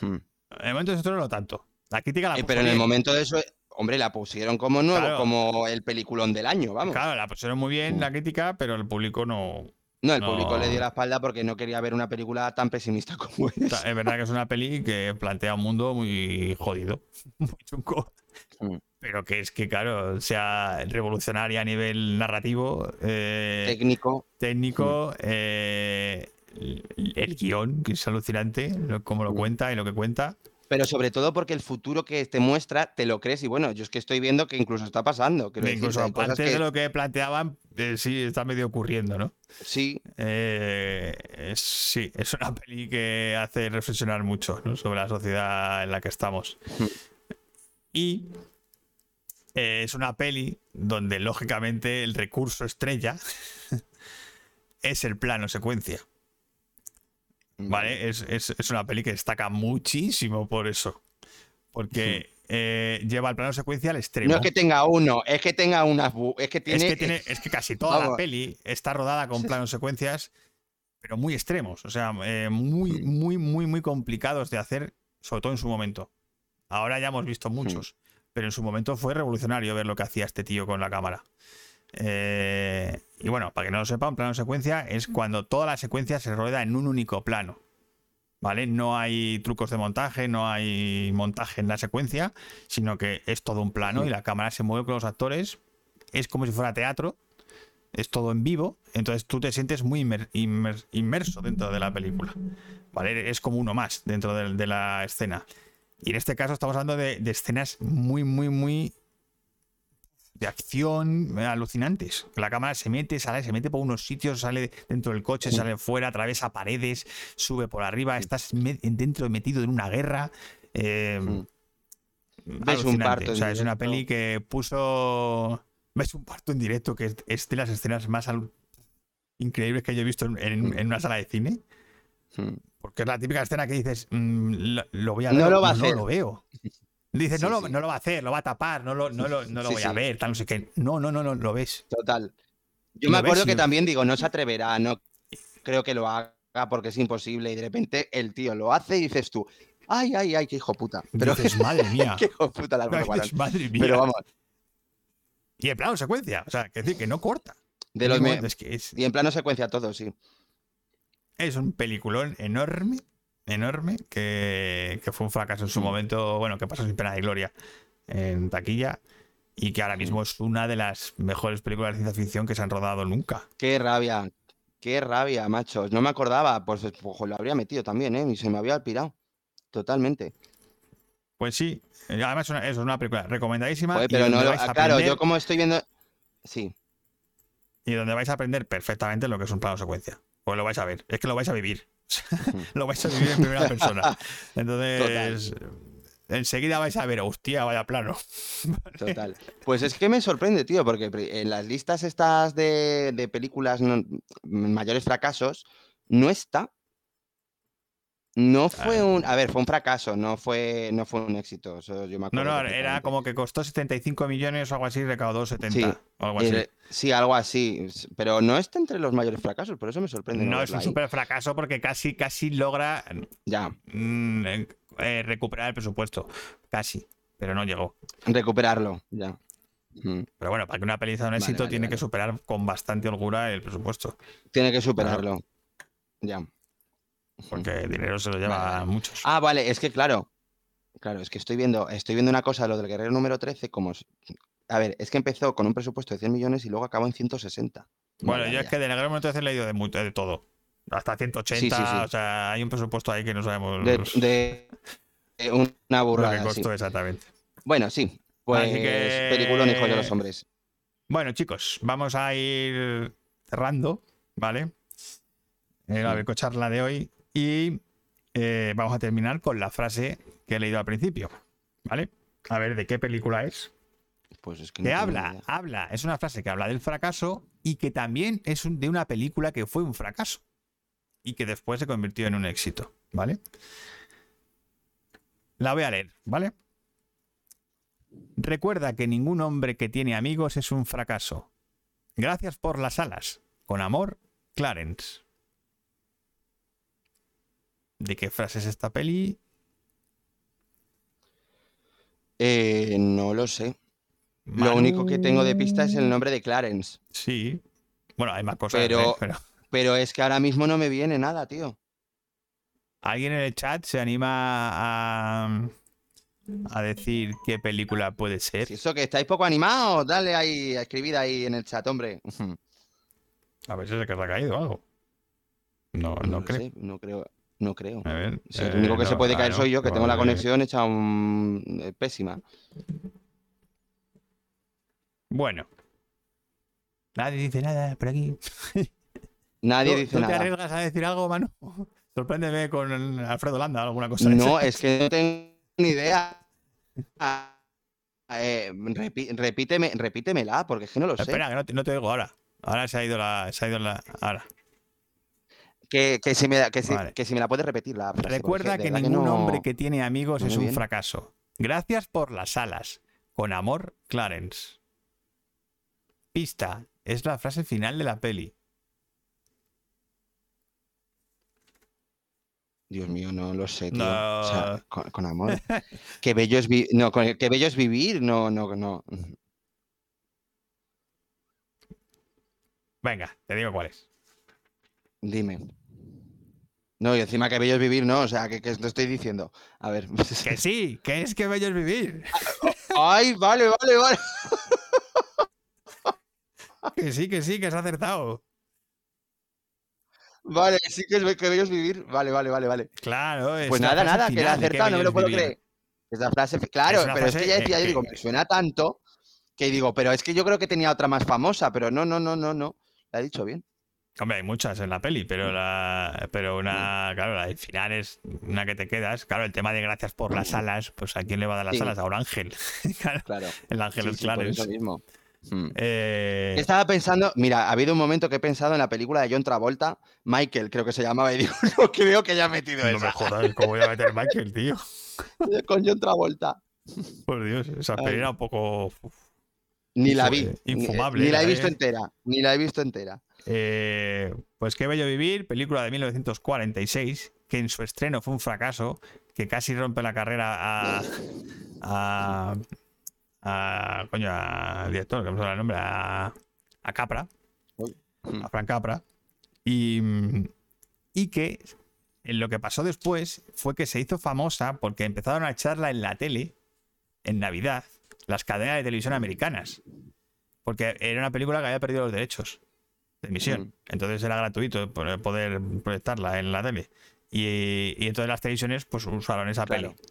Hmm. En el momento de esto no tanto. La crítica la Eh, pero en el momento de su. hombre, la pusieron como nuevo, Claro. como el peliculón del año, vamos. Claro, la pusieron muy bien la crítica, pero el público no. No, el No. público le dio la espalda porque no quería ver una película tan pesimista como esa. Es verdad que es una peli que plantea un mundo muy jodido, muy chungo. Mm. Pero que es que, claro, sea revolucionaria a nivel narrativo, eh, Técnico. técnico, eh, el, el guion, que es alucinante, lo- cómo lo Mm. cuenta y lo que cuenta. Pero sobre todo porque el futuro que te muestra te lo crees y bueno, yo es que estoy viendo que incluso está pasando. decir, Incluso antes que- de lo que planteaban, eh, sí, está medio ocurriendo, ¿no? Sí, Eh, es- sí, es una peli que hace reflexionar mucho ¿no? sobre la sociedad en la que estamos. Hmm. Y eh, es una peli donde, lógicamente, el recurso estrella es el plano secuencia. ¿Vale? Es, es- es una peli que destaca muchísimo por eso. Porque eh, lleva el plano secuencia al extremo. No es que tenga uno, es que tenga unas. Es que tiene. Es que, tiene, es que casi toda la peli está rodada con planos secuencias, pero muy extremos. O sea, eh, muy, muy, muy, muy complicados de hacer, sobre todo en su momento. Ahora ya hemos visto muchos, pero en su momento fue revolucionario ver lo que hacía este tío con la cámara. Eh, y bueno, para que no lo sepa, un plano secuencia es cuando toda la secuencia se rueda en un único plano. ¿Vale? No hay trucos de montaje, no hay montaje en la secuencia, sino que es todo un plano y la cámara se mueve con los actores. Es como si fuera teatro, es todo en vivo, entonces tú te sientes muy inmer- inmer- inmerso dentro de la película. ¿Vale? Es como uno más dentro de, de la escena. Y en este caso estamos hablando de, de escenas muy, muy, muy de acción eh, alucinantes. La cámara se mete, sale, se mete por unos sitios, sale dentro del coche, sale fuera, atraviesa paredes, sube por arriba, estás dentro metido en una guerra. eh, Mm. Ves un parto O sea, es una peli que puso. Ves un parto en directo, que es, de las escenas más increíbles que yo he visto en, en- en una sala de cine. Mm. Porque es la típica escena que dices, mm, lo, lo voy a ver, No lo va a no hacer. lo veo. Dices, Sí, no, lo, sí. no lo va a hacer, lo va a tapar, no lo, no lo, no lo Sí, voy a ver, tal, no sé qué. No, no, no, no, lo ves. Total. Yo me acuerdo ves que también digo, no se atreverá, no creo que lo haga porque es imposible. Y de repente el tío lo hace y dices tú, ay, ay, ay, qué hijo puta. Pero Dices, madre mía. qué hijo puta la Dices, Cuarón. madre mía. Pero vamos, Y en plano secuencia, o sea, que decir que no corta. de los Es que es, y en plano secuencia todo, sí. Es un peliculón enorme, enorme, que, que fue un fracaso en su momento, bueno, que pasó sin pena de gloria en taquilla y que ahora mismo es una de las mejores películas de ciencia ficción que se han rodado nunca. Qué rabia, qué rabia, machos. No me acordaba, pues, pues, lo habría metido también, ¿eh? Y se me había pirado. Totalmente. Pues sí, eh, además es una, es una película recomendadísima Joder, y, pero donde no, lo- vais a claro, aprender, yo como estoy viendo. Sí, y donde vais a aprender perfectamente lo que es un plano secuencia. Pues lo vais a ver, es que lo vais a vivir. lo vais a vivir en primera persona. Entonces, enseguida vais a ver, hostia, vaya plano. total. Pues es que me sorprende, tío, porque en las listas estas de, de películas no- mayores fracasos no está. No fue Ah. un. A ver, fue un fracaso, no fue, no fue un éxito. Eso yo me No, acuerdo. no, era perfectamente. como que costó 75 millones o algo así, recaudó 70 Sí, o algo así. Sí, algo así. Pero no está entre los mayores fracasos, por eso me sorprende. No es un ahí. super fracaso porque casi, casi logra Ya, mm, eh, recuperar el presupuesto. Casi, pero no llegó. recuperarlo, ya. Mm. Pero bueno, para que una peli sea un éxito vale, tiene vale. que superar con bastante holgura el presupuesto. Tiene que superarlo. Ya. Porque el dinero se lo lleva a muchos. Ah, vale, es que claro. Claro, es que estoy viendo, estoy viendo una cosa, lo del guerrero número 13, como. A ver, es que empezó con un presupuesto de 100 millones y lugo acabó en 160. bueno, yo es que de Negro Momento he leído de, todo. Hasta 180, Sí, sí, sí. o sea, hay un presupuesto ahí que no sabemos De, de- de una lo burrada. que sí. costó exactamente. Bueno, sí. Pues que- peliculón Hijos de los Hombres. Bueno, chicos, vamos a ir cerrando, ¿vale? Eh, la Sí. becocharla de hoy y eh, vamos a terminar con la frase que he leído al principio, ¿vale? A ver de qué película es. Pues es que Que no tengo habla, idea. habla, es una frase que habla del fracaso y que también es un- de una película que fue un fracaso y que después se convirtió en un éxito, ¿vale? La voy a leer, ¿vale? Recuerda que ningún hombre que tiene amigos es un fracaso. Gracias por las alas. Con amor, Clarence. ¿De qué frase es esta peli? Eh, no lo sé. Lo único que tengo de pista es el nombre de Clarence. Sí. Bueno, hay más cosas. Pero- ¿eh? pero Pero es que ahora mismo no me viene nada, tío. ¿Alguien en el chat se anima a, a decir qué película puede ser? Si eso que estáis poco animados, dale ahí, escribid ahí en el chat, hombre. A ver si es que se ha caído algo. No, no, creo. sé, no creo. No creo. A ver. Si el eh, único que se puede caer soy yo, que tengo la conexión hecha un... eh, pésima. Bueno. Nadie dice nada por aquí. Nadie ¿Tú- dice ¿Tú te nada. arriesgas a decir algo, Manu? Sorpréndeme con Alfredo Landa o alguna cosa. No, es que no tengo ni idea. Ah, eh, repíteme, repítemela, porque es que no lo sé. Espera, que no te, no te oigo ahora. Ahora se ha ido la. Se ha ido la. Ahora. Que, que si me, da- que, si, Vale. que si me la puedes repetir la frase, Recuerda que ningún no- hombre que tiene amigos es un fracaso. Gracias por las alas. Con amor, Clarence. Pista. Es la frase final de la peli. Dios mío, no lo sé, tío. No. O sea, con, con amor. Qué bello es vivir. No, con- qué bello es vivir. No, no, no. Venga, te digo cuál es. Dime. No, y encima que bello es vivir, no. O sea, que, que lo estoy diciendo. A ver. Que sí, que es que bello es vivir. Ay, vale, vale, vale. Que sí, que sí, que has acertado. Vale, sí que es que bello es vivir. Vale, vale, vale, vale. Claro, es Pues la nada, nada, que le he acertado, no me lo puedo vivir. creer. Esa frase, claro, Es pero es que ya decía, yo digo, me suena tanto que digo, pero es que yo creo que tenía otra más famosa, pero no, no, no, no, no. La he dicho bien. Hombre, hay muchas en la peli, pero la pero una, claro, la del final es una que te quedas. Claro, el tema de gracias por las alas, pues ¿a quién le va a dar las Sí. alas? A un ángel. Claro, Claro. el ángel Sí, es sí, eso mismo. Mm. Eh, Estaba pensando, mira, ha habido un momento que he pensado en la película de John Travolta, Michael, creo que se llamaba, y digo, no creo que haya metido no me jodas, ¿cómo voy a meter Michael, tío? Con John Travolta. Por Dios, esa peli era un poco. Ni la vi. eh, ni- infumable Ni, la he era, visto ¿eh? entera. Ni la he visto entera. Eh, pues qué bello vivir, película de 1946, que en su estreno fue un fracaso, que casi rompe la carrera a. a. a coño, al director, que no me el nombre, a, a Capra, a Frank Capra, y, y que en lo que pasó después fue que se hizo famosa porque empezaron a echarla en la tele, en Navidad, las cadenas de televisión americanas. Porque era una película que había perdido los derechos de emisión. Mm. Entonces era gratuito poder proyectarla en la tele. Y, y entonces las televisiones pues usaron esa Claro. peli.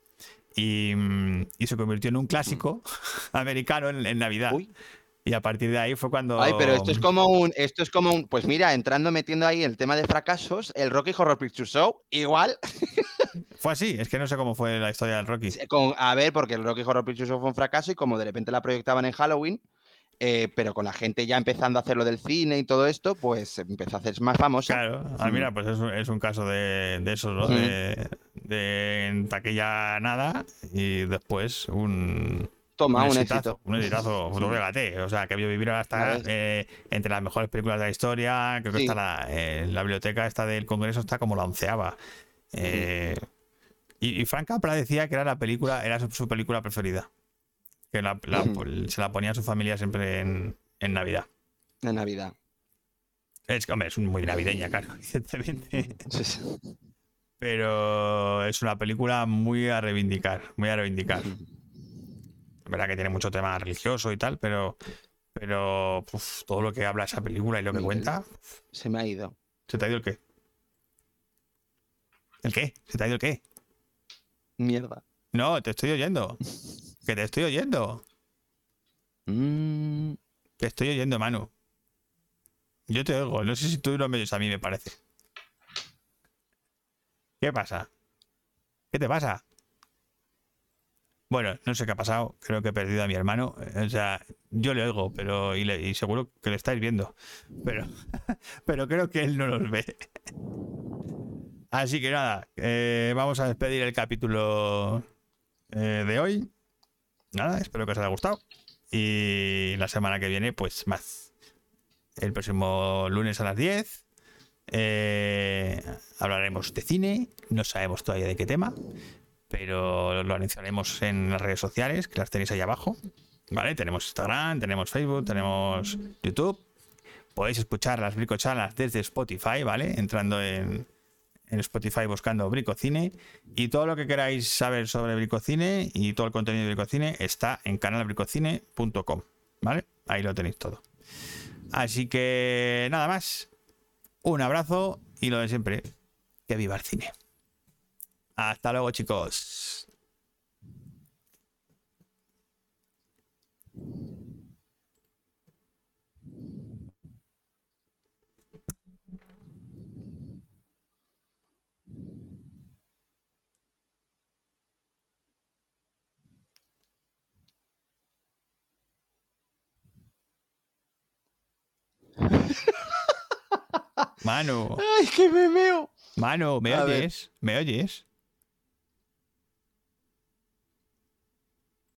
Y, mm, y se convirtió en un clásico americano en, en Navidad. Uy. Y a partir de ahí fue cuando. Ay, pero esto es como un, esto es como un, pues mira, entrando metiendo ahí el tema de fracasos, el Rocky Horror Picture Show, igual, Fue así, es que no sé cómo fue la historia del Rocky. con, a ver, porque el Rocky Horror Picture Show fue un fracaso y como de repente la proyectaban en Halloween, eh, pero con la gente ya empezando a hacer lo del cine y todo esto, pues empezó a hacerse más famosa. Claro, ah, mira, pues es un, es un caso de, de eso, ¿no? De, de en taquilla nada y después un, Toma, un, exitazo, éxito. Un exitazo, gate. O sea, que vio vivir hasta eh, entre las mejores películas de la historia. Creo que Sí. está la, eh, la biblioteca esta del Congreso está como la onceava. Y, y Frank Capra decía que era la película, era su, su película preferida. Que la- la- Ujú. se la ponía a su familia siempre en, en Navidad. De Navidad. Es, hombre, es muy navideña, claro, evidentemente. Sí, sí. Pero es una película muy a reivindicar, muy a reivindicar. Es verdad que tiene mucho tema religioso y tal, pero, pero uf, todo lo que habla esa película y lo que Miguel. cuenta, Se me ha ido. ¿se te ha ido el qué? ¿El qué? ¿Se te ha ido el qué? Mierda. No, te estoy oyendo. Que te estoy oyendo. Mm, Te estoy oyendo, Manu. Yo te oigo. No sé si tú no me oyes a mí, me parece. ¿Qué pasa? ¿Qué te pasa? Bueno, no sé qué ha pasado. Creo que he perdido a mi hermano. O sea, yo le oigo, pero y, le- y seguro que le estáis viendo. Pero, pero creo que él no los ve. Así que nada, eh, vamos a despedir el capítulo eh, de hoy. Nada, espero que os haya gustado. Y la semana que viene, pues más. El próximo lunes a las 10 eh, hablaremos de cine. No sabemos todavía de qué tema. pero lo anunciaremos en las redes sociales, que las tenéis ahí abajo. ¿Vale? Tenemos Instagram, tenemos Facebook, tenemos YouTube. Podéis escuchar las bricochalas desde Spotify, ¿vale? Entrando en, en Spotify buscando Bricocine. Y todo lo que queráis saber sobre Bricocine y todo el contenido de Bricocine está en canalbricocine.com. ¿Vale? Ahí lo tenéis todo. Así que nada más. Un abrazo y lo de siempre. Que viva el cine. Hasta luego, chicos. Mano, ¡Ay, que me meo! mano, ¿me A ver. oyes? ¿Me oyes?